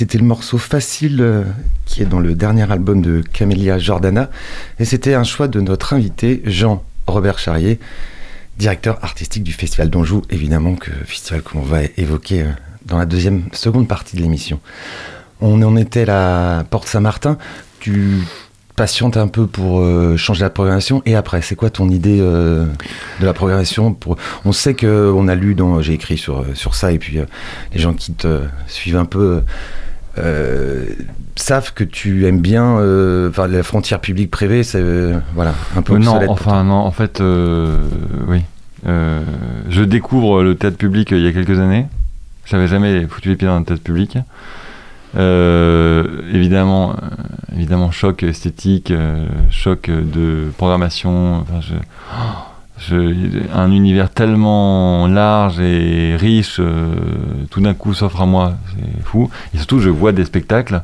c'était le morceau facile euh, qui est dans le dernier album de Camélia Jordana. Et c'était un choix de notre invité, Jean-Robert Charrier, directeur artistique du Festival d'Anjou, évidemment, que festival que l'on va évoquer euh, dans la deuxième, seconde partie de l'émission. On en était à la Porte Saint-Martin. Tu patientes un peu pour euh, changer la programmation Et après, c'est quoi ton idée de la programmation. On sait que on a lu, dans... j'ai écrit sur, sur ça, et puis les gens qui te suivent un peu euh, savent que tu aimes bien euh, enfin, la frontière publique-privée, c'est euh, voilà, un peu non, enfin non, en fait, oui. Je découvre le théâtre public il y a quelques années. J'avais jamais foutu les pieds dans un théâtre public. Euh, évidemment, évidemment, choc esthétique, euh, choc de programmation. Enfin, je, un univers tellement large et riche, euh, tout d'un coup s'offre à moi, c'est fou. Et surtout, je vois des spectacles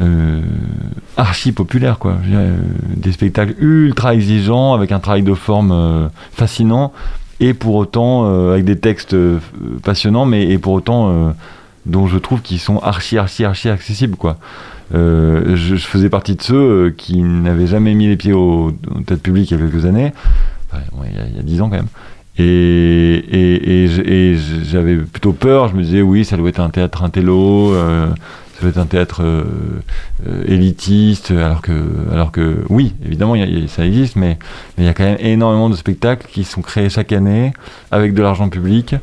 euh, archi populaires, quoi. Euh, des spectacles ultra exigeants, avec un travail de forme fascinant, et pour autant avec des textes passionnants, mais et pour autant dont je trouve qu'ils sont archi, archi, archi accessibles, quoi. Je, faisais partie de ceux qui n'avaient jamais mis les pieds au, au théâtre public il y a quelques années, il y a- il y a dix ans quand même. Et, j'avais plutôt peur, je me disais oui, ça doit être un théâtre intello, euh, ça doit être un théâtre euh, euh, élitiste, alors que, alors que oui, évidemment, ça existe, mais il y a quand même énormément de spectacles qui sont créés chaque année avec de l'argent public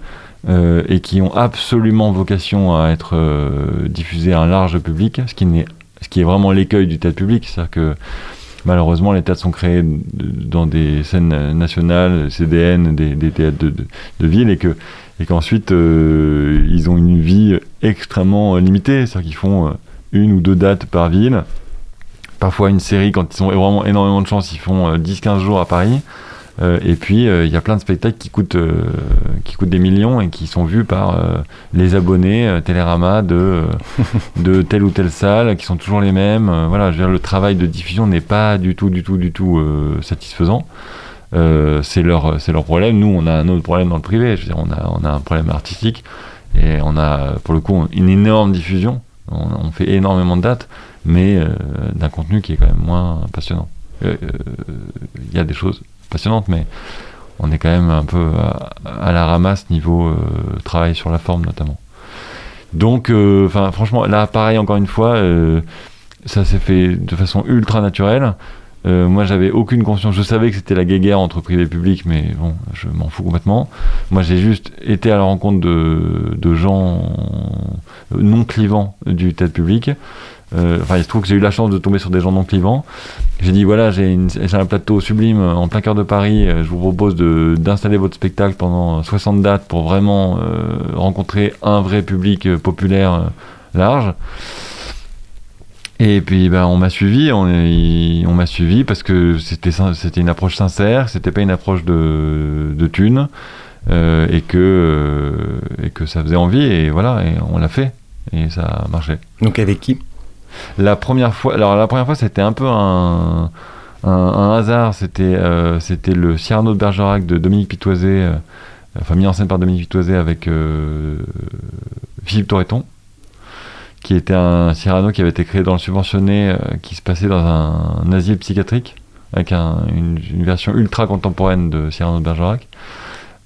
euh, et qui ont absolument vocation à être euh, diffusés à un large public, ce qui, ce qui est vraiment l'écueil du théâtre public. C'est-à-dire que malheureusement, les théâtres sont créés dans des scènes nationales, CDN, des, théâtres de, ville, et, que, et qu'ensuite, euh, ils ont une vie extrêmement euh, limitée. C'est-à-dire qu'ils font euh, une ou deux dates par ville. Parfois, une série, quand ils ont vraiment énormément de chance, ils font euh, 10-15 jours à Paris. Euh, et puis, euh, il y a plein de spectacles qui coûtent, euh, qui coûtent des millions et qui sont vus par les abonnés Télérama de, de telle ou telle salle, qui sont toujours les mêmes. Voilà, je veux dire, le travail de diffusion n'est pas du tout, du tout, du tout satisfaisant. C'est leur, leur problème. Nous, on a un autre problème dans le privé. Je veux dire, on a, on a un problème artistique et on a, pour le coup, une énorme diffusion. On, fait énormément de dates, mais d'un contenu qui est quand même moins passionnant. Il y a des choses passionnantes, mais on est quand même un peu à, la ramasse niveau euh, travail sur la forme notamment. Donc, euh, franchement, là, pareil, encore une fois, euh, ça s'est fait de façon ultra naturelle. Moi, j'avais aucune conscience. Je savais que c'était la guéguerre entre privé et public, mais bon, je m'en fous complètement. Moi, j'ai juste été à la rencontre de, gens non clivants du théâtre public. Euh, Enfin, il se trouve que j'ai eu la chance de tomber sur des gens non clivants. J'ai dit voilà, j'ai un plateau sublime en plein cœur de Paris. euh, Je vous propose d'installer votre spectacle pendant 60 dates pour vraiment euh, rencontrer un vrai public populaire large. Et puis ben, on m'a suivi, on, m'a suivi parce que c'était c'était une approche sincère, c'était pas une approche de, de thune, et que et que ça faisait envie et voilà et on l'a fait et ça a marché. Donc avec qui? La première fois, alors la première fois c'était un peu un, hasard, c'était euh, c'était le Cyrano de Bergerac de Dominique Pitoisé, euh, enfin mis en scène par Dominique Pitoisé avec euh, Philippe Torreton, qui était un Cyrano qui avait été créé dans le subventionné, qui se passait dans un, asile psychiatrique, avec un- une, une version ultra contemporaine de Cyrano de Bergerac.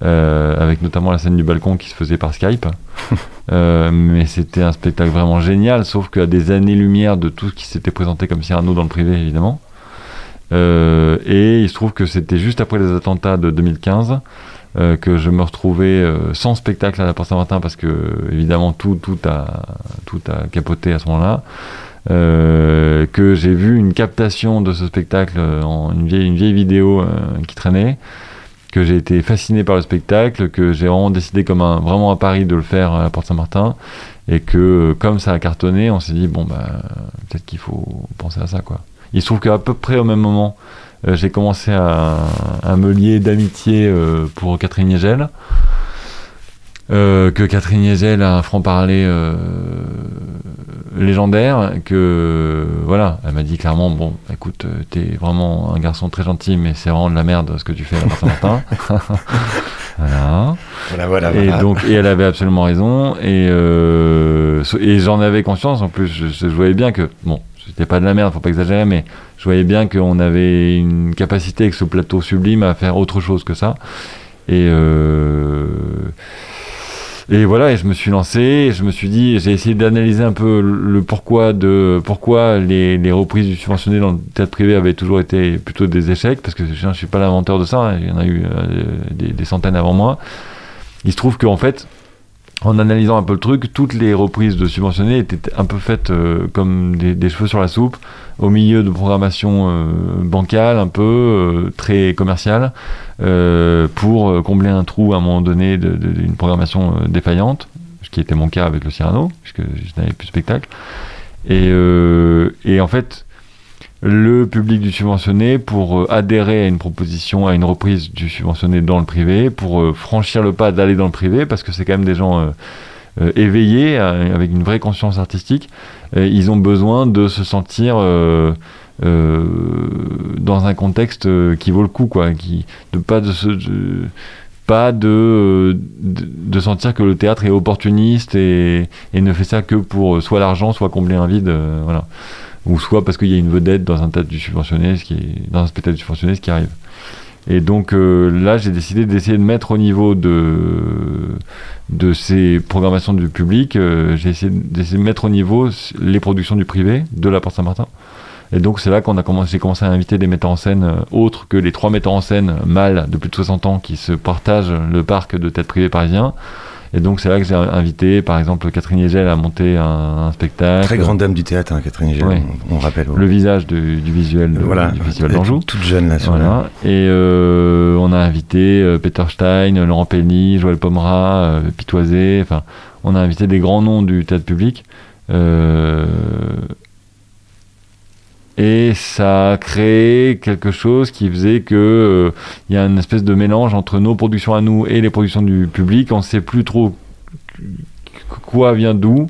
Euh, avec notamment la scène du balcon qui se faisait par Skype. Euh, mais c'était un spectacle vraiment génial, sauf qu'à des années-lumière de tout ce qui s'était présenté comme Cyrano dans le privé, évidemment. Euh, et il se trouve que c'était juste après les attentats de 2015 euh, que je me retrouvais sans spectacle à la Porte Saint-Martin parce que évidemment tout, tout, a, tout a capoté à ce moment-là. Euh, que j'ai vu une captation de ce spectacle en une vieille, une vieille vidéo euh, qui traînait que j'ai été fasciné par le spectacle, que j'ai vraiment décidé comme un, vraiment à Paris de le faire à Porte Saint-Martin, et que comme ça a cartonné, on s'est dit bon bah peut-être qu'il faut penser à ça quoi. Il se trouve qu'à peu près au même moment, euh, j'ai commencé à, à me lier d'amitié euh, pour Catherine Yegel. Euh, que Catherine Yegel a un franc-parler euh, légendaire, que voilà, elle m'a dit clairement bon, écoute, euh, t'es vraiment un garçon très gentil, mais c'est vraiment de la merde ce que tu fais à la Porte Saint-Martin. voilà. Voilà, voilà, Et voilà. donc, et elle avait absolument raison. Et, euh, et j'en avais conscience. En plus, je, je voyais bien que, bon, c'était pas de la merde, faut pas exagérer, mais je voyais bien qu'on avait une capacité avec ce plateau sublime à faire autre chose que ça. Et, euh, Et voilà, et je me suis lancé, je me suis dit, j'ai essayé d'analyser un peu le pourquoi de pourquoi les, les reprises du subventionné dans le théâtre privé avaient toujours été plutôt des échecs, parce que je ne suis pas l'inventeur de ça, hein, il y en a eu euh, des, des centaines avant moi. Il se trouve qu'en fait, en analysant un peu le truc, toutes les reprises de subventionnés étaient un peu faites euh, comme des, cheveux sur la soupe, au milieu de programmation euh, bancale, un peu euh, très commerciale, euh, pour combler un trou à un moment donné d'une programmation défaillante, ce qui était mon cas avec le Cyrano, puisque je n'avais plus de spectacle. Et, et en fait, le public du subventionné, pour euh, adhérer à une proposition, à une reprise du subventionné dans le privé, pour euh, franchir le pas d'aller dans le privé, parce que c'est quand même des gens euh, éveillés, avec une vraie conscience artistique, ils ont besoin de se sentir dans un contexte qui vaut le coup, quoi, qui, de pas de se, pas de, de, sentir que le théâtre est opportuniste et, ne fait ça que pour soit l'argent, soit combler un vide, voilà. Ou soit parce qu'il y a une vedette dans un théâtre du subventionné, ce qui est, dans un spectacle subventionné, ce qui arrive. Et donc euh, là, j'ai décidé d'essayer de mettre au niveau de, de ces programmations du public, euh, j'ai essayé d'essayer de mettre au niveau les productions du privé de la Porte Saint-Martin. Et donc c'est là qu'on a commencé, à inviter des metteurs en scène euh, autres que les trois metteurs en scène mâles de plus de 60 ans qui se partagent le parc de tête privée parisien. Et donc c'est là que j'ai invité par exemple Catherine Yegel à monter un, un spectacle. Très grande dame du théâtre, hein, Catherine Hegel, Ouais. on, on rappelle. Le visage du visuel de- voilà, du Festival d'Anjou. toute jeune là. sur Voilà. Et euh, on a invité euh, Peter Stein, Laurent Pelny, Joël Pomera, euh, Pitoisé. Enfin, on a invité des grands noms du théâtre public. Euh, et ça a créé quelque chose qui faisait que euh, il y a une espèce de mélange entre nos productions à nous et les productions du public. On ne sait plus trop quoi vient d'où.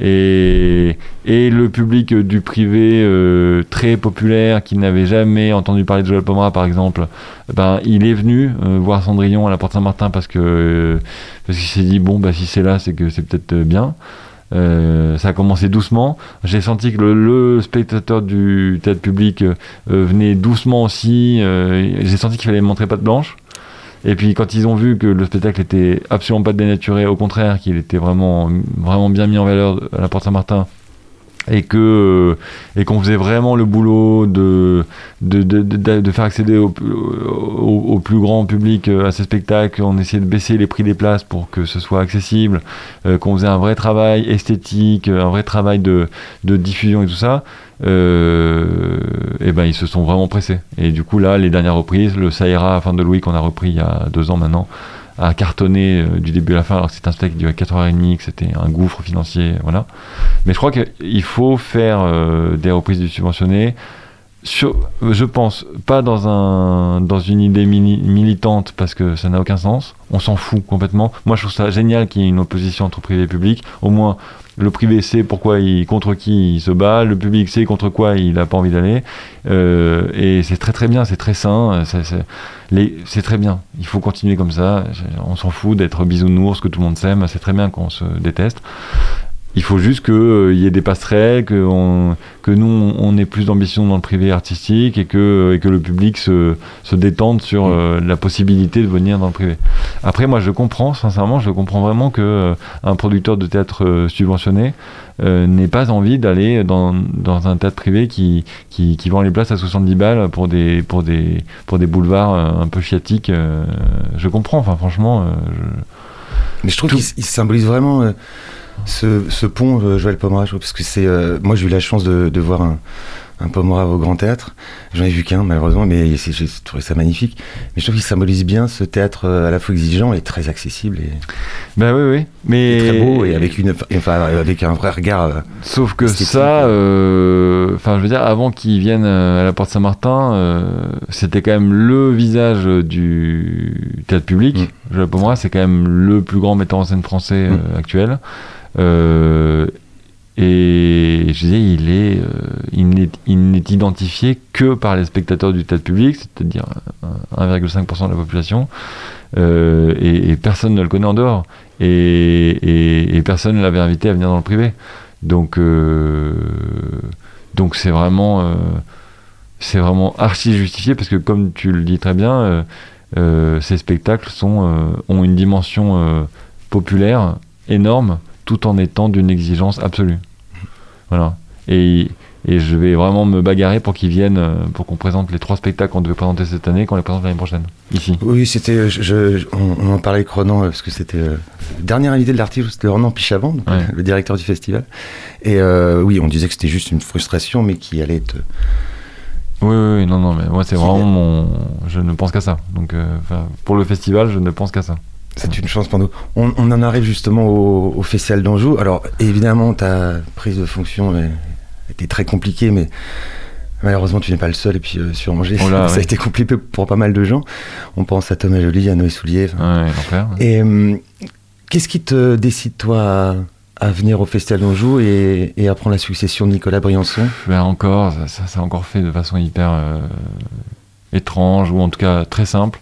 Et, le public du privé euh, très populaire qui n'avait jamais entendu parler de Joël Pomera par exemple, ben, il est venu euh, voir Cendrillon à la Porte Saint-Martin parce que parce qu'il s'est dit bon bah si c'est là c'est que c'est peut-être bien. Euh, ça a commencé doucement. J'ai senti que le, le spectateur du théâtre public euh, euh, venait doucement aussi. euh, J'ai senti qu'il fallait montrer patte blanche. Et puis quand ils ont vu que le spectacle était absolument pas dénaturé, au contraire, qu'il était vraiment, vraiment bien mis en valeur à la Porte Saint-Martin, et que et qu'on faisait vraiment le boulot de de, de, de, faire accéder au, au, au, plus grand public euh, à ces spectacles, on essayait de baisser les prix des places pour que ce soit accessible, euh, qu'on faisait un vrai travail esthétique, un vrai travail de, de diffusion et tout ça, euh, et ben ils se sont vraiment pressés. Et du coup là, les dernières reprises, le Saïra à fin de Louis qu'on a repris il y a deux ans maintenant, a cartonné euh, du début à la fin, alors que c'est un spectacle qui durait 4h30, que c'était un gouffre financier, voilà. Mais je crois qu'il faut faire euh, des reprises du subventionné. Sur, je pense pas dans un dans une idée mili militante parce que ça n'a aucun sens. On s'en fout complètement. Moi, je trouve ça génial qu'il y ait une opposition entre privé et public. Au moins, le privé sait pourquoi il contre qui il se bat, le public sait contre quoi il n'a pas envie d'aller. Euh, et c'est très très bien, c'est très sain. C'est très bien. Il faut continuer comme ça. On s'en fout d'être bisounours, que tout le monde s'aime. C'est très bien qu'on se déteste. Il faut juste qu'il euh, y ait des passerelles, que, on, que nous, on ait plus d'ambition dans le privé artistique et que, et que le public se, se détende sur euh, la possibilité de venir dans le privé. Après, moi, je comprends, sincèrement, je comprends vraiment que euh, un producteur de théâtre euh, subventionné euh, n'ait pas envie d'aller dans, dans un théâtre privé qui, qui, qui, vend les places à 70 balles pour des, pour des, pour des boulevards euh, un peu chiatiques. euh, je comprends, enfin, franchement. euh, je... Mais je trouve qu'il symbolise vraiment euh, ce, ce, pont euh, Joël Pomera, parce que c'est. Euh, moi, j'ai eu la chance de, de voir un, un Pomera au Grand Théâtre. J'en ai vu qu'un, malheureusement, mais j'ai trouvé ça magnifique. Mais je trouve qu'il symbolise bien ce théâtre euh, à la fois exigeant et très accessible. Et, ben oui, oui. Mais... Et très beau et avec, une, enfin, avec un vrai regard. euh, Sauf que ça, euh, enfin, je veux dire, avant qu'ils viennent à la Porte Saint-Martin, euh, c'était quand même le visage du théâtre public. Mmh. Joël Pomera, c'est quand même le plus grand metteur en scène français mmh. actuel. Euh, et je disais, il est, euh, il n'est, identifié que par les spectateurs du théâtre public, c'est-à-dire 1,5% de la population, euh, et, personne ne le connaît en dehors, et, personne ne l'avait invité à venir dans le privé. Donc, euh, donc c'est vraiment, c'est vraiment archi justifié parce que comme tu le dis très bien, euh, ces spectacles ont une dimension populaire énorme, tout en étant d'une exigence absolue. Voilà. Et, et je vais vraiment me bagarrer pour qu'ils viennent, euh, pour qu'on présente les trois spectacles qu'on devait présenter cette année, qu'on les présente l'année prochaine, ici. Oui, c'était. je- je- on, on en parlait avec Ronan, euh, parce que c'était. euh, le dernier invité de l'artiste, c'était Ronan Pichavant, donc, Ouais. le directeur du festival. Et euh, oui, on disait que c'était juste une frustration, mais qui allait être. Oui, oui, non, non, mais moi c'est vraiment mon. Je ne pense qu'à ça. Donc, euh, pour le festival, je ne pense qu'à ça. C'est une chance pour nous. On, on en arrive justement au, au Festival d'Anjou. Alors, évidemment, ta prise de fonction euh, était très compliquée, mais malheureusement, tu n'es pas le seul. Et puis, euh, sur Angers, Oh là, ça a été compliqué pour pas mal de gens. On pense à Thomas Joly, à Noé Soulier. Ouais, l'enfer. Et hum, qu'est-ce qui te décide, toi, à, à venir au Festival d'Anjou et, et à prendre la succession de Nicolas Briançon? Ben encore, ça, ça, ça a encore fait de façon hyper euh, étrange, ou en tout cas très simple.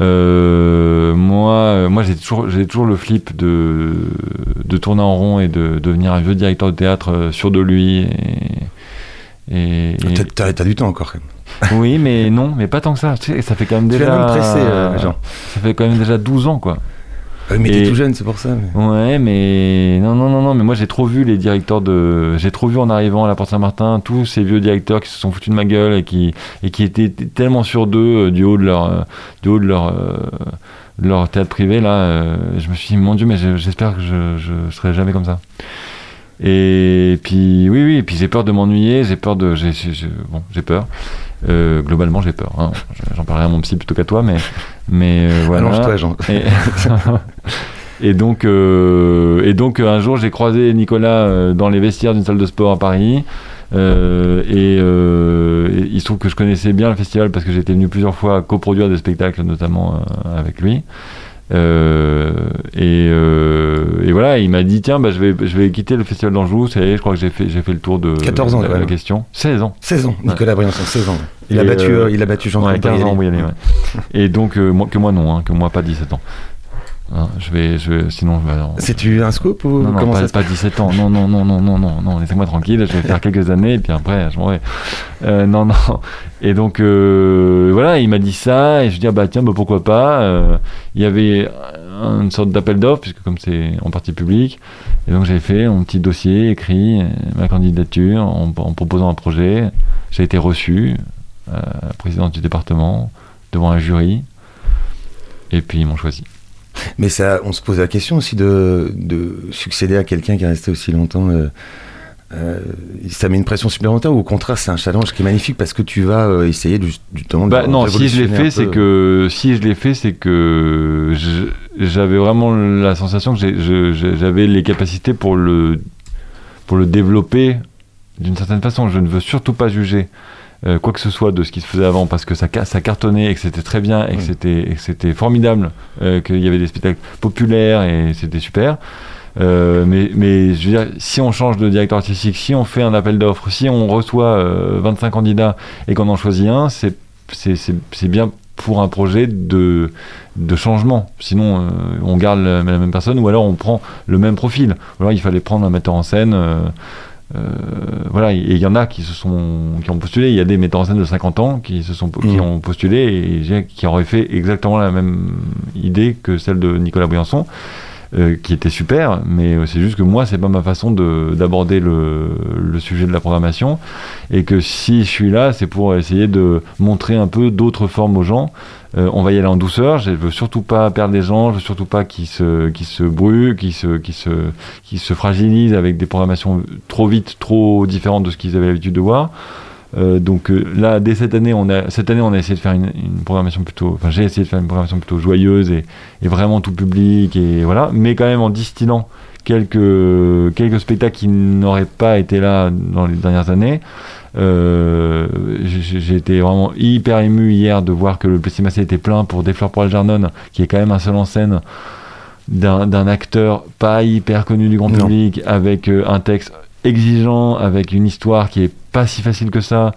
Euh, moi, euh, moi j'ai toujours, j'ai toujours le flip de, de tourner en rond et de devenir un vieux directeur de théâtre euh, sûr de lui. Et, et- et- T'as- du temps encore. quand même. oui, mais non, mais pas tant que ça. Ça fait quand même déjà. même pressé, euh, Jean. Ça fait quand même déjà 12 ans, quoi. Euh, mais Et- t'es tout jeune, c'est pour ça. mais- Ouais, mais non, non, non, non, mais moi j'ai trop vu les directeurs de. J'ai trop vu en arrivant à la Porte Saint-Martin tous ces vieux directeurs qui se sont foutus de ma gueule et qui, et qui étaient tellement sûrs d'eux euh, du haut de leur, euh, du haut de leur, euh, de leur théâtre privé là. je me suis dit, mon Dieu, mais je- j'espère que je, je serai jamais comme ça. Et puis, oui, oui, et puis j'ai peur de m'ennuyer, j'ai peur de. j'ai- bon, j'ai peur. Euh, globalement, j'ai peur. hein. J'en parlerai à mon psy plutôt qu'à toi, mais. mais euh, voilà. Allonge-toi, Jean. Et, et donc, euh, et donc un jour, j'ai croisé Nicolas dans les vestiaires d'une salle de sport à Paris. Et, et il se trouve que je connaissais bien le festival parce que j'étais venu plusieurs fois coproduire des spectacles, notamment avec lui. Euh, et, euh, et voilà, il m'a dit tiens, bah, je, vais, je vais quitter le festival d'Anjou. Ça y est, je crois que j'ai fait, j'ai fait le tour de 14 ans, la même. question. 16 ans. 16 ans, Nicolas Briançon, 16 ans. Il, a battu, euh, euh, il a battu Jean Ouais, 15 ans, oui, ouais. Et donc, euh, moi, que moi non, hein, que moi pas 17 ans. Hein, je vais, je sinon, je vais. non, C'est-tu un scoop ou non, non, comment pas, ça se pas 17 ans. Non, non, non, non, non, non, non. Laissez-moi tranquille. Je vais faire quelques années et puis après, je m'en vais. Euh, non, non. Et donc, euh, voilà, il m'a dit ça et je dis ah bah tiens, bah, pourquoi pas. Euh, il y avait une sorte d'appel d'offres puisque comme c'est en partie publique. Et donc j'ai fait mon petit dossier écrit, euh, ma candidature en, en proposant un projet. J'ai été reçu, euh, présidente du département, devant un jury. Et puis ils m'ont choisi. Mais ça, on se pose la question aussi de, de succéder à quelqu'un qui est resté aussi longtemps. euh, euh, ça met une pression supplémentaire ou au contraire c'est un challenge qui est magnifique parce que tu vas euh, essayer de, justement de Bah, non, si je l'ai fait, c'est que si je l'ai fait, c'est que j'avais vraiment la sensation que j'avais les capacités pour le pour le développer d'une certaine façon. Je ne veux surtout pas juger euh, quoi que ce soit de ce qui se faisait avant parce que ça, ça cartonnait et que c'était très bien et que Mm. c'était formidable, euh, qu'il y avait des spectacles populaires et c'était super. Euh, mais, mais je veux dire, si on change de directeur artistique, si on fait un appel d'offres, si on reçoit euh, 25 candidats et qu'on en choisit un, c'est bien pour un projet de, de changement. Sinon, euh, on garde la, la même personne ou alors on prend le même profil. Ou alors il fallait prendre un metteur en scène. euh, voilà, et il y en a qui se sont qui ont postulé. Il y a des metteurs en scène de 50 ans qui se sont qui Mhm. ont postulé et qui auraient fait exactement la même idée que celle de Nicolas Briançon. Euh, qui était super, mais euh, c'est juste que moi, c'est pas ma façon de- d'aborder le, le sujet de la programmation, et que si je suis là, c'est pour essayer de montrer un peu d'autres formes aux gens. Euh, on va y aller en douceur. Je veux surtout pas perdre les gens. Je veux surtout pas qu'ils se, qu'ils se brûlent, qu'ils se, qu'ils se, qu'ils se fragilisent avec des programmations trop vite, trop différentes de ce qu'ils avaient l'habitude de voir. Euh, donc euh, là, dès cette année, on a, cette année, on a essayé de faire une, une programmation plutôt, enfin, j'ai essayé de faire une programmation plutôt joyeuse et, et vraiment tout public et voilà, mais quand même en distillant quelques, quelques spectacles qui n'auraient pas été là dans les dernières années. Euh, j'ai été vraiment hyper ému hier de voir que le Plessis Massé était plein pour Des Fleurs pour Algernon, qui est quand même un seul en scène d'un acteur pas hyper connu du grand Non. public, avec un texte exigeant, avec une histoire qui est pas si facile que ça,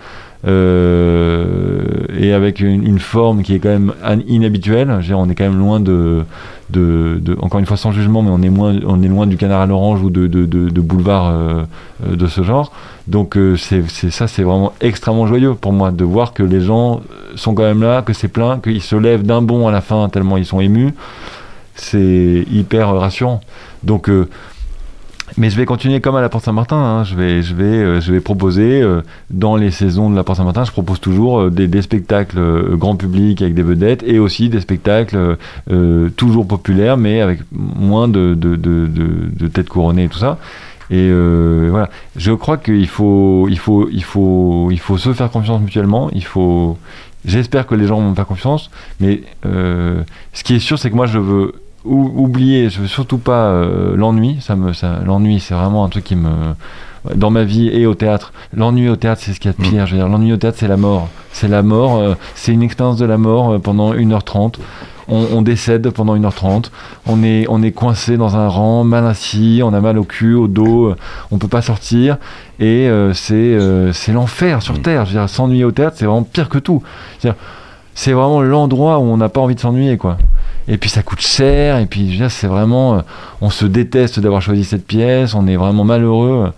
euh, et avec une, forme qui est quand même inhabituelle. On est quand même loin de, encore une fois sans jugement, mais on est, loin du canard à l'orange ou de, de, de, boulevard euh, euh, de ce genre. Donc ça, c'est vraiment extrêmement joyeux pour moi de voir que les gens sont quand même là, que c'est plein, qu'ils se lèvent d'un bond à la fin tellement ils sont émus. c'est hyper rassurant. Donc, mais je vais continuer comme à la Porte Saint-Martin. hein. Je, vais, je, vais, euh, je vais proposer euh, dans les saisons de la Porte Saint-Martin, je propose toujours euh, des, des spectacles euh, grand public avec des vedettes et aussi des spectacles euh, toujours populaires mais avec moins de, de, de, de, têtes couronnées et tout ça. Et voilà, je crois qu'il faut, il faut, il faut, il faut se faire confiance mutuellement. Il faut, j'espère que les gens vont me faire confiance. Mais ce qui est sûr, c'est que moi, je veux oublier, je veux surtout pas euh, l'ennui. Ça me, ça, l'ennui, c'est vraiment un truc qui me, dans ma vie et au théâtre. L'ennui au théâtre, c'est ce qu'il y a de pire. Je veux dire, l'ennui au théâtre, c'est la mort. C'est la mort. euh, c'est une expérience de la mort euh, pendant 1h30. On, on décède pendant 1h30. On est, on est coincé dans un rang, mal assis, on a mal au cul, au dos, euh, on peut pas sortir. Et euh, c'est euh, c'est l'enfer sur Terre. Je veux dire, s'ennuyer au théâtre, c'est vraiment pire que tout. C'est vraiment l'endroit où on n'a pas envie de s'ennuyer, quoi. Et puis ça coûte cher, et puis c'est vraiment. euh, On se déteste d'avoir choisi cette pièce, on est vraiment malheureux.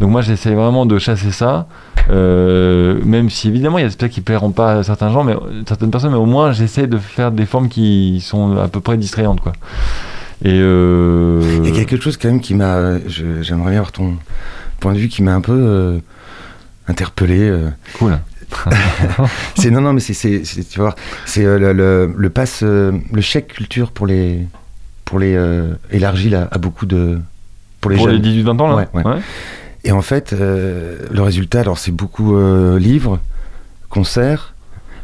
Donc moi, j'essaie vraiment de chasser ça. Euh, même si évidemment il y a des spectacles qui plairont pas à certains gens, mais euh, certaines personnes, mais au moins j'essaie de faire des formes qui sont à peu près distrayantes, quoi. Et euh, Il y a quelque chose quand même qui m'a. J'aimerais bien avoir ton point de vue qui m'a un peu euh, interpellé. cool. C'est non non mais c'est tu vois c'est euh, le, le, le pass euh, le chèque culture pour les pour les euh, élargi là, à beaucoup de pour les Pour les jeunes. 18-20 ans là. Ouais, ouais. Et en fait, euh, le résultat, alors c'est beaucoup livres, concerts,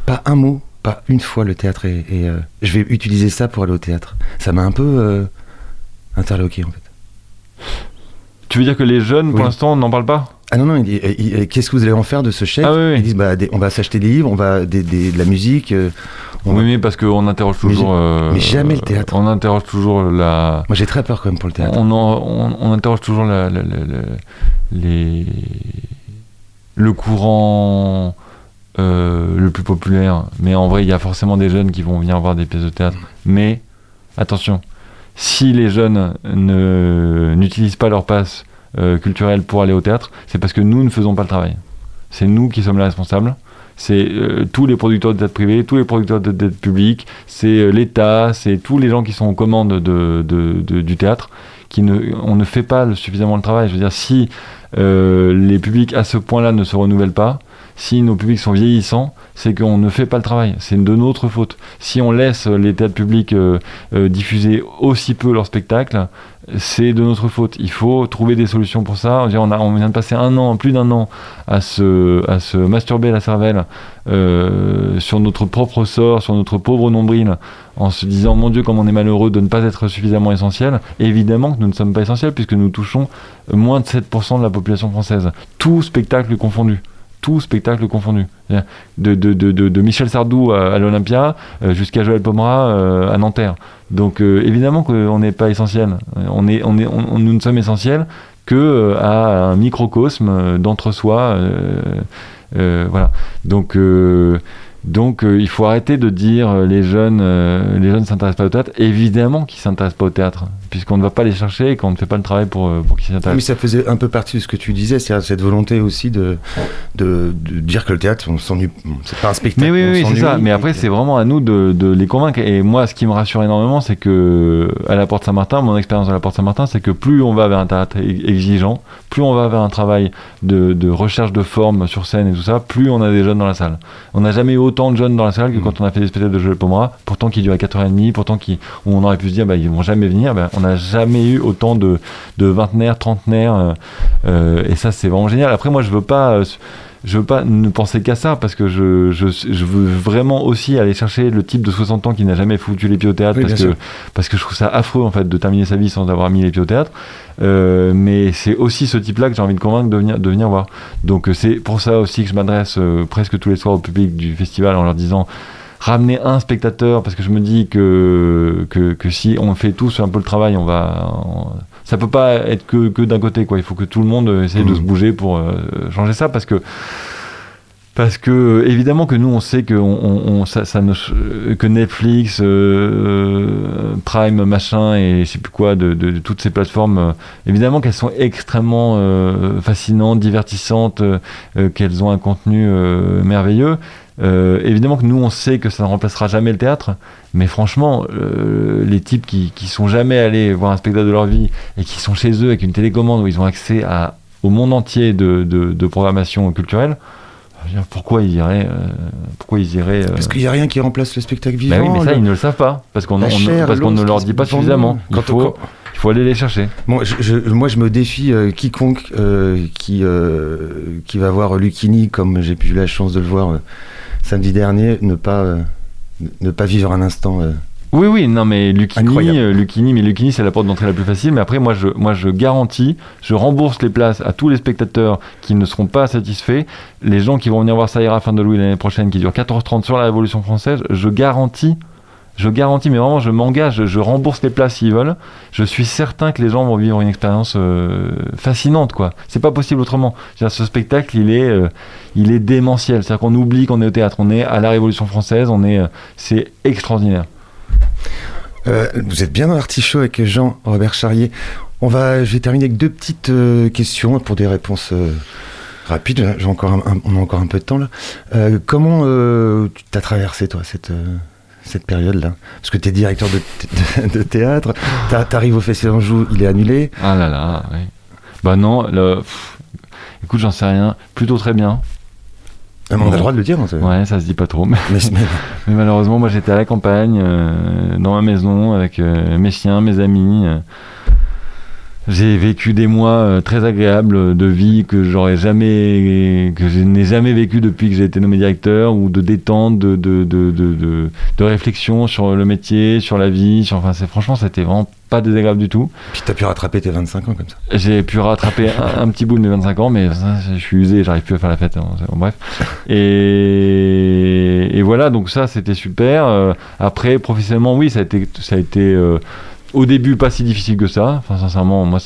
pas un mot, pas une fois le théâtre. Et, et, je vais utiliser ça pour aller au théâtre. Ça m'a un peu interloqué en fait. Tu veux dire que les jeunes, pour l'instant, n'en parlent pas? Ah non, non, il il- il- qu'est-ce que vous allez en faire de ce chèque Ah oui, oui. Ils disent, bah, des- on va s'acheter des livres, on va des, des- de la musique. euh, on va- Oui, mais parce qu'on interroge Mais toujours. euh, mais jamais le théâtre. On interroge toujours la. Moi j'ai très peur quand même pour le théâtre. On, en- on, on interroge toujours la, la- la- la- les, le courant euh, le plus populaire. Mais en vrai, il y a forcément des jeunes qui vont venir voir des pièces de théâtre. Mais attention, si les jeunes ne- n'utilisent pas leur passe euh, culturel pour aller au théâtre, c'est parce que nous ne faisons pas le travail. C'est nous qui sommes les responsables. C'est euh, tous les producteurs de théâtre tous les producteurs de théâtre public, c'est euh, l'État, c'est tous les gens qui sont aux commandes de, du théâtre. Qui ne, on ne fait pas suffisamment le travail. Je veux dire, si euh, les publics à ce point-là ne se renouvellent pas, si nos publics sont vieillissants, c'est qu'on ne fait pas le travail. C'est de notre faute. Si on laisse les théâtres publics diffuser aussi peu leurs spectacles, c'est de notre faute. Il faut trouver des solutions pour ça. On, vient de passer un an, plus d'un an, à se, à se masturber la cervelle euh, sur notre propre sort, sur notre pauvre nombril, en se disant mon Dieu, comme on est malheureux de ne pas être suffisamment essentiel. Évidemment que nous ne sommes pas essentiels puisque nous touchons moins de 7% de la population française. Tout spectacle confondu. Tout spectacle confondu. De, de, de, de, Michel Sardou à, l'Olympia euh, jusqu'à Joël Pomera euh, à Nanterre. Donc euh, évidemment qu'on n'est pas essentiel. On est, on est, on- nous ne sommes essentiels que à un microcosme d'entre-soi. voilà. Donc, donc il faut arrêter de dire euh, les jeunes, euh, les jeunes s'intéressent pas au théâtre. Évidemment qu'ils s'intéressent pas au théâtre, puisqu'on ne va pas les chercher et qu'on ne fait pas le travail pour, euh, pour qu'ils s'y Ah, intéressent. mais ça faisait un peu partie de ce que tu disais, c'est cette volonté aussi de, de, de dire que le théâtre, on s'ennuie. C'est pas un spectacle. Mais oui, oui, c'est ça. Mais après, c'est vraiment à nous de, de les convaincre. Et moi, ce qui me rassure énormément, c'est que à la Porte Saint-Martin, mon expérience à la Porte Saint-Martin, c'est que plus on va vers un théâtre exigeant, plus on va vers un travail de, de recherche de forme sur scène et tout ça, plus on a des jeunes dans la salle. On n'a jamais eu autant de jeunes dans la salle que Mm. quand on a fait des spectacles de Joël Pomera, pourtant qui duraient 4h30, pourtant qui, où on aurait pu se dire, bah, ils vont jamais venir. Bah, on n'a jamais eu autant de, de vingtenaires, trentenaires. euh, euh, et ça, c'est vraiment génial. Après, moi, je veux pas. euh, je veux pas ne penser qu'à ça parce que je, je, je veux vraiment aussi aller chercher le type de 60 ans qui n'a jamais foutu les pieds au théâtre Oui, parce, que, parce que je trouve ça affreux en fait de terminer sa vie sans avoir mis les pieds au théâtre. Euh, mais c'est aussi ce type-là que j'ai envie de convaincre de venir, de venir voir. Donc c'est pour ça aussi que je m'adresse euh, presque tous les soirs au public du festival en leur disant ramener un spectateur parce que je me dis que, que, que si on fait tous un peu le travail, on va. on- ça peut pas être que, que d'un côté quoi. Il faut que tout le monde essaye de Mhm. se bouger pour euh, changer ça parce que parce que évidemment que nous on sait que on, on- ça, ça ne, que Netflix, euh, Prime, machin et je sais plus quoi de, de- de toutes ces plateformes, euh, évidemment qu'elles sont extrêmement euh, fascinantes, divertissantes, euh, euh, qu'elles ont un contenu euh, merveilleux. Euh, évidemment que nous, on sait que ça ne remplacera jamais le théâtre, mais franchement, euh, les types qui, qui sont jamais allés voir un spectacle de leur vie et qui sont chez eux avec une télécommande où ils ont accès à, au monde entier de, de, de programmation culturelle, dire, pourquoi ils iraient, euh, pourquoi ils iraient euh, Parce qu'il n'y a rien qui remplace le spectacle vivant. bah oui, mais ça, le- ils ne le savent pas, parce qu'on ne leur dit pas suffisamment. Il Quand- faut, il faut aller les chercher. Bon, je- je- moi, je me défie euh, quiconque qui, qui va voir Lucchini, comme j'ai eu la chance de le voir samedi dernier, ne pas, euh, ne pas vivre un instant. euh. Oui, oui, non, mais Incroyable. euh, Lucchini, mais Lucchini, c'est la porte d'entrée la plus facile. Mais après, moi je, moi, je garantis, je rembourse les places à tous les spectateurs qui ne seront pas satisfaits. Les gens qui vont venir voir Saïra fin de Louis l'année prochaine, qui dure 14h30 sur la Révolution française, je garantis, je garantis, mais vraiment, je m'engage, je rembourse les places s'ils veulent. Je suis certain que les gens vont vivre une expérience euh, fascinante, quoi. C'est pas possible autrement. Ce spectacle, il est, euh, il est démentiel. C'est-à-dire qu'on oublie qu'on est au théâtre, on est à la Révolution française, on est, euh, c'est extraordinaire. Vous êtes bien dans l'artichaut avec Jean-Robert Charrier. On va, je vais terminer avec deux petites questions pour des réponses rapides. J'ai encore on a encore un peu de temps là. Comment tu t'as traversé toi cette cette période-là Parce que tu es directeur de, de théâtre, t'a- t'arrives au Festival d'Anjou, il est annulé. Ah là là, oui. Bah non, le, pff, écoute, j'en sais rien. Plutôt très bien. Ah, mais on a le droit de le dire. hein, c'est- Ouais, ça se dit pas trop. Mais, mais- mais- mais malheureusement, moi j'étais à la campagne, euh, dans ma maison, avec euh, mes chiens, mes amis. euh. J'ai vécu des mois euh, très agréables de vie que j'aurais jamais, que je n'ai jamais vécu depuis que j'ai été nommé directeur, ou de détente, de, de, de, de, réflexion sur le métier, sur la vie. Sur, enfin, c'est franchement, c'était vraiment pas désagréable du tout. Puis t'as pu rattraper tes 25 ans comme ça. J'ai pu rattraper un, un petit bout de mes 25 ans, mais ça, je suis usé, j'arrive plus à faire la fête. hein, bon, bref. Et, et voilà, donc ça, c'était super. Euh, après, professionnellement, oui, ça a été, ça a été euh, au début pas si difficile que ça. Enfin, sincèrement, moi,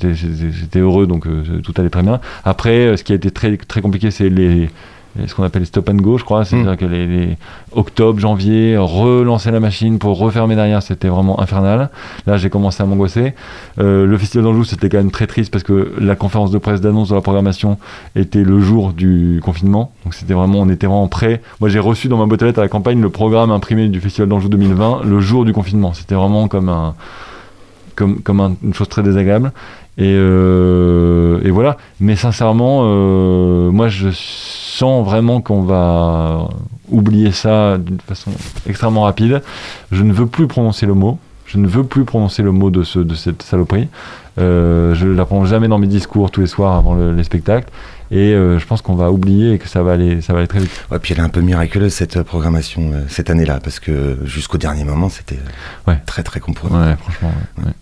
j'étais heureux, donc euh, tout allait très bien. Après, euh, ce qui a été très, très compliqué, c'est les ce qu'on appelle les stop and go, je crois. C'est-à-dire que les, les octobre, janvier, relancer la machine pour refermer derrière, c'était vraiment infernal. Là, j'ai commencé à m'angoisser. Euh, le Festival d'Anjou, c'était quand même très triste parce que la conférence de presse d'annonce de la programmation était le jour du confinement. Donc c'était vraiment, on était vraiment prêt. Moi, j'ai reçu dans ma boîte à lettres à la campagne le programme imprimé du Festival d'Anjou 2020 le jour du confinement. C'était vraiment comme un, comme, comme un- une chose très désagréable. Et, euh, et voilà. Mais sincèrement, euh, moi, je sens vraiment qu'on va oublier ça d'une façon extrêmement rapide. Je ne veux plus prononcer le mot. Je ne veux plus prononcer le mot de, ce, de cette saloperie. Euh, je ne la prononce jamais dans mes discours tous les soirs avant le- les spectacles. Et je pense qu'on va oublier et que ça va aller, ça va aller très vite. Ouais, puis elle est un peu miraculeuse cette programmation cette année-là, parce que jusqu'au dernier moment, c'était Ouais. très très compromis. Ouais, franchement. ouais.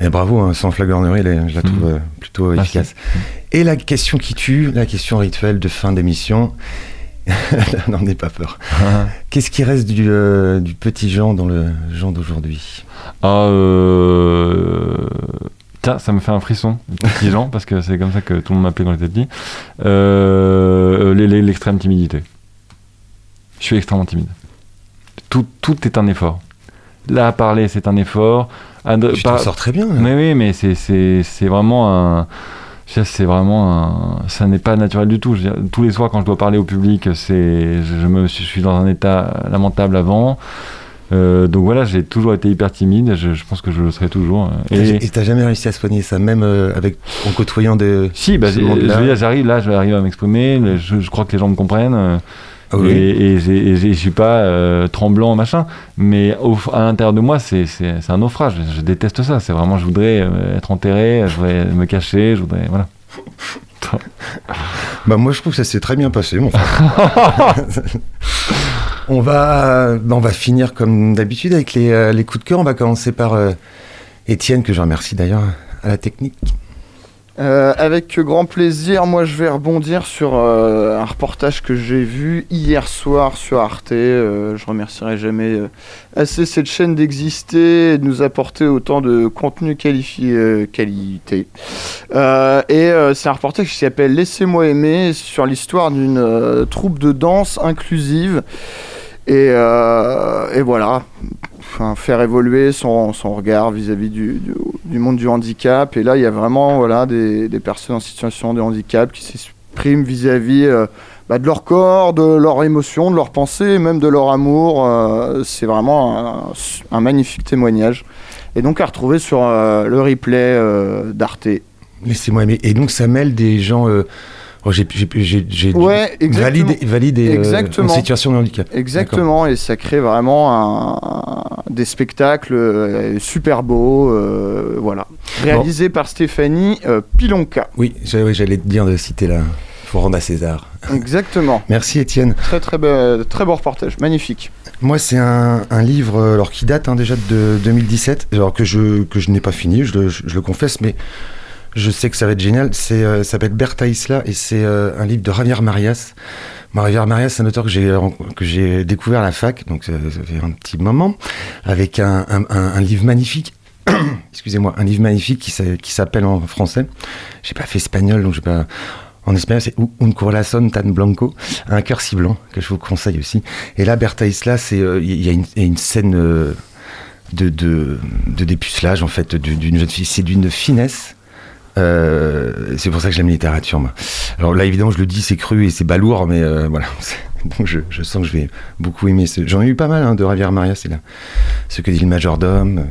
Et bravo, hein, sans flagornerie, je la trouve Mhm. euh, plutôt Merci. efficace. Et la question qui tue, la question rituelle de fin d'émission. N'en aie pas peur. Qu'est-ce qui reste du, euh, du petit Jean dans le Jean d'aujourd'hui? Ah, euh... Ça me fait un frisson, petit Jean, parce que c'est comme ça que tout le monde m'appelait quand j'étais petit. Euh, L'extrême timidité. Je suis extrêmement timide. Tout, tout est un effort. Là, parler, c'est un effort. De- Tu t'en sors très bien. hein. Mais oui, mais c'est- vraiment un. C'est vraiment un. Ça n'est pas naturel du tout. Dire, tous les soirs, quand je dois parler au public, c'est je, me suis je suis dans un état lamentable avant. Euh, donc voilà, j'ai toujours été hyper timide. Je, je pense que je le serai toujours. Et t'as jamais réussi à soigner ça, même euh, avec en côtoyant des. si, bah, je veux dire, j'arrive là, je vais arriver à m'exprimer. je crois que les gens me comprennent. Ah oui. Et, je suis pas euh, tremblant, machin. Mais au, à l'intérieur de moi, c'est un naufrage. Je, je déteste ça. C'est vraiment, je voudrais euh, être enterré, je voudrais me cacher, je voudrais. Voilà. Bah moi je trouve que ça s'est très bien passé mon frère. on va bah, on va finir comme d'habitude avec les, euh, les coups de cœur. On va commencer par euh, Étienne que je remercie d'ailleurs à la technique. Euh, avec grand plaisir, moi je vais rebondir sur euh, un reportage que j'ai vu hier soir sur Arte. Euh, je remercierai jamais assez cette chaîne d'exister et de nous apporter autant de contenu qualifié, qualité. Et c'est un reportage qui s'appelle Laissez-moi aimer sur l'histoire d'une troupe de danse inclusive. Et, euh, et voilà, faire évoluer son, regard vis-à-vis du, monde du handicap. Et là, il y a vraiment des, personnes en situation de handicap qui s'expriment vis-à-vis euh, bah, de leur corps, de leurs émotions, de leurs pensées, même de leur amour. Euh, c'est vraiment un, un magnifique témoignage. Et donc à retrouver sur le replay d'Arte. Laissez-moi aimer. Et donc ça mêle des gens. Oh, j'ai Ouais, exactement. valide et euh, en situation de handicap. Exactement, et ça crée vraiment un- un- des spectacles euh, super beaux, euh, voilà. Réalisé par Stéphanie Pilonka. Oui, j'allais te dire de citer là. Faut rendre à César. Exactement. Merci Étienne. Très très, be- très beau reportage, magnifique. Moi, c'est un, un livre alors, qui date hein, déjà de 2017, alors que je, que je n'ai pas fini, je le, je le confesse, mais je sais que ça va être génial. C'est, euh, ça s'appelle Berta Isla et c'est euh, un livre de Javier Marias. Bon, Javier Marias, c'est un auteur que j'ai, j'ai découvert à la fac, donc ça, fait un petit moment, avec un, livre magnifique. Excusez-moi, un livre magnifique qui, s'a- qui s'appelle en français. J'ai pas fait espagnol, donc je vais pas. En espagnol, c'est Un corazón tan blanco, un cœur si blanc, que je vous conseille aussi. Et là, Berta Isla, euh, il y, a une- scène euh, de, de, dépucelage, en fait, du- d'une jeune fille. C'est d'une finesse. Euh, c'est pour ça que j'aime la littérature, moi. Alors là, évidemment, je le dis, c'est cru et c'est balourd, mais euh, voilà. Donc je, je sens que je vais beaucoup aimer. ce- J'en ai eu pas mal hein, de Javier Maria, c'est là. Ce que dit le majordome, euh,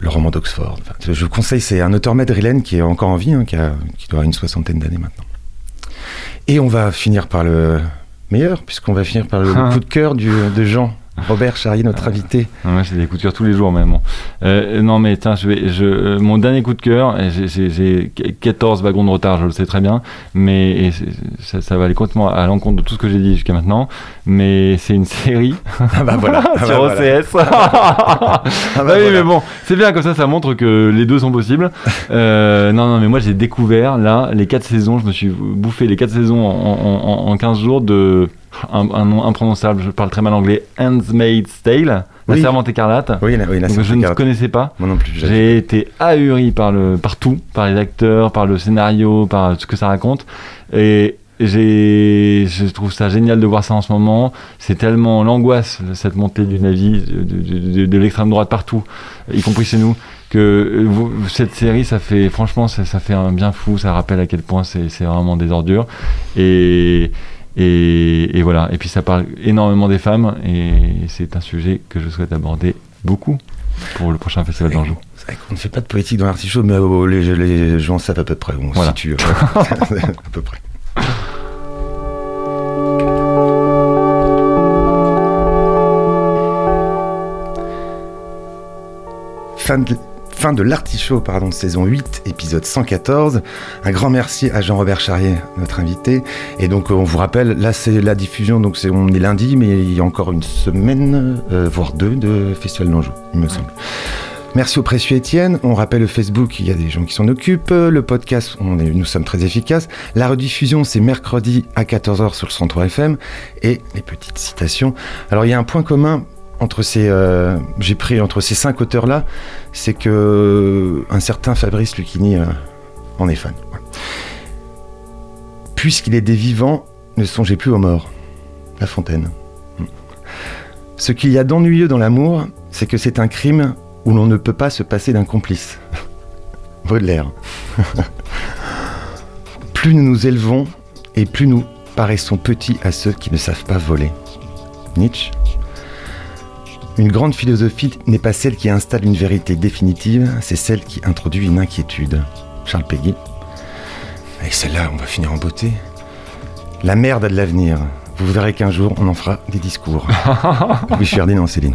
le roman d'Oxford. Enfin, je vous conseille, c'est un auteur madrilène qui est encore en vie, hein, qui, a, qui doit avoir une soixantaine d'années maintenant. Et on va finir par le meilleur, puisqu'on va finir par le, le coup de cœur du- de Jean. Robert Charrier, notre invité. Ouais, j'ai des coups de cœur tous les jours même. Euh, non mais tiens, je vais, je, euh, mon dernier coup de cœur, j'ai- j'ai j'ai 14 wagons de retard, je le sais très bien, mais ça, ça va aller complètement à l'encontre de tout ce que j'ai dit jusqu'à maintenant, mais c'est une série Ah bah voilà. Ah sur bah voilà. OCS. ah bah oui, voilà. mais bon, c'est bien comme ça, ça montre que les deux sont possibles. Euh, non, non, mais moi j'ai découvert là les 4 saisons, je me suis bouffé les 4 saisons en, en, en- en 15 jours de un, un nom imprononçable, je parle très mal anglais, Handmaid's Tale, La Oui. Servante écarlate. Oui, la, oui, la Servante je ne connaissais pas. Moi non plus. j'ai- été ahuri par, le, par tout, par les acteurs, par le scénario, par ce que ça raconte. Et je trouve ça génial de voir ça en ce moment. C'est tellement l'angoisse, cette montée du navire, de, de- de- de l'extrême droite partout, y compris chez nous, que euh, vous- cette série, ça fait, franchement, ça, ça fait un bien fou. Ça rappelle à quel point c'est vraiment des ordures. Et, et, et voilà. Et puis ça parle énormément des femmes. Et c'est un sujet que je souhaite aborder beaucoup pour le prochain festival d'Anjou. C'est vrai qu'on ne fait pas de politique dans l'artichaut, mais oh, les, les gens savent à peu près. On Voilà. situe euh, à peu près. Fin de, fin de l'artichaut, pardon, saison 8, épisode 114. Un grand merci à Jean-Robert Charrier, notre invité. Et donc, on vous rappelle, là, c'est la diffusion, donc c'est, on est lundi, mais il y a encore une semaine, euh, voire deux, de Festival d'Anjou, il me semble. Merci au précieux Étienne. On rappelle le Facebook, il y a des gens qui s'en occupent. Le podcast, on est, nous sommes très efficaces. La rediffusion, c'est mercredi à 14h sur le 103 FM. Et les petites citations. Alors, il y a un point commun entre ces, euh, j'ai pris entre ces cinq auteurs-là, c'est que un certain Fabrice Lucchini euh, en est fan. Puisqu'il est des vivants, ne songez plus aux morts. La Fontaine. Hmm. Ce qu'il y a d'ennuyeux dans l'amour, c'est que c'est un crime où l'on ne peut pas se passer d'un complice. Baudelaire. plus nous nous élevons et plus nous paraissons petits à ceux qui ne savent pas voler. Nietzsche. Une grande philosophie n'est pas celle qui installe une vérité définitive, c'est celle qui introduit une inquiétude. Charles Péguy. Et celle-là, on va finir en beauté. La merde a de l'avenir. Vous verrez qu'un jour, on en fera des discours. Louis Ferdinand Céline.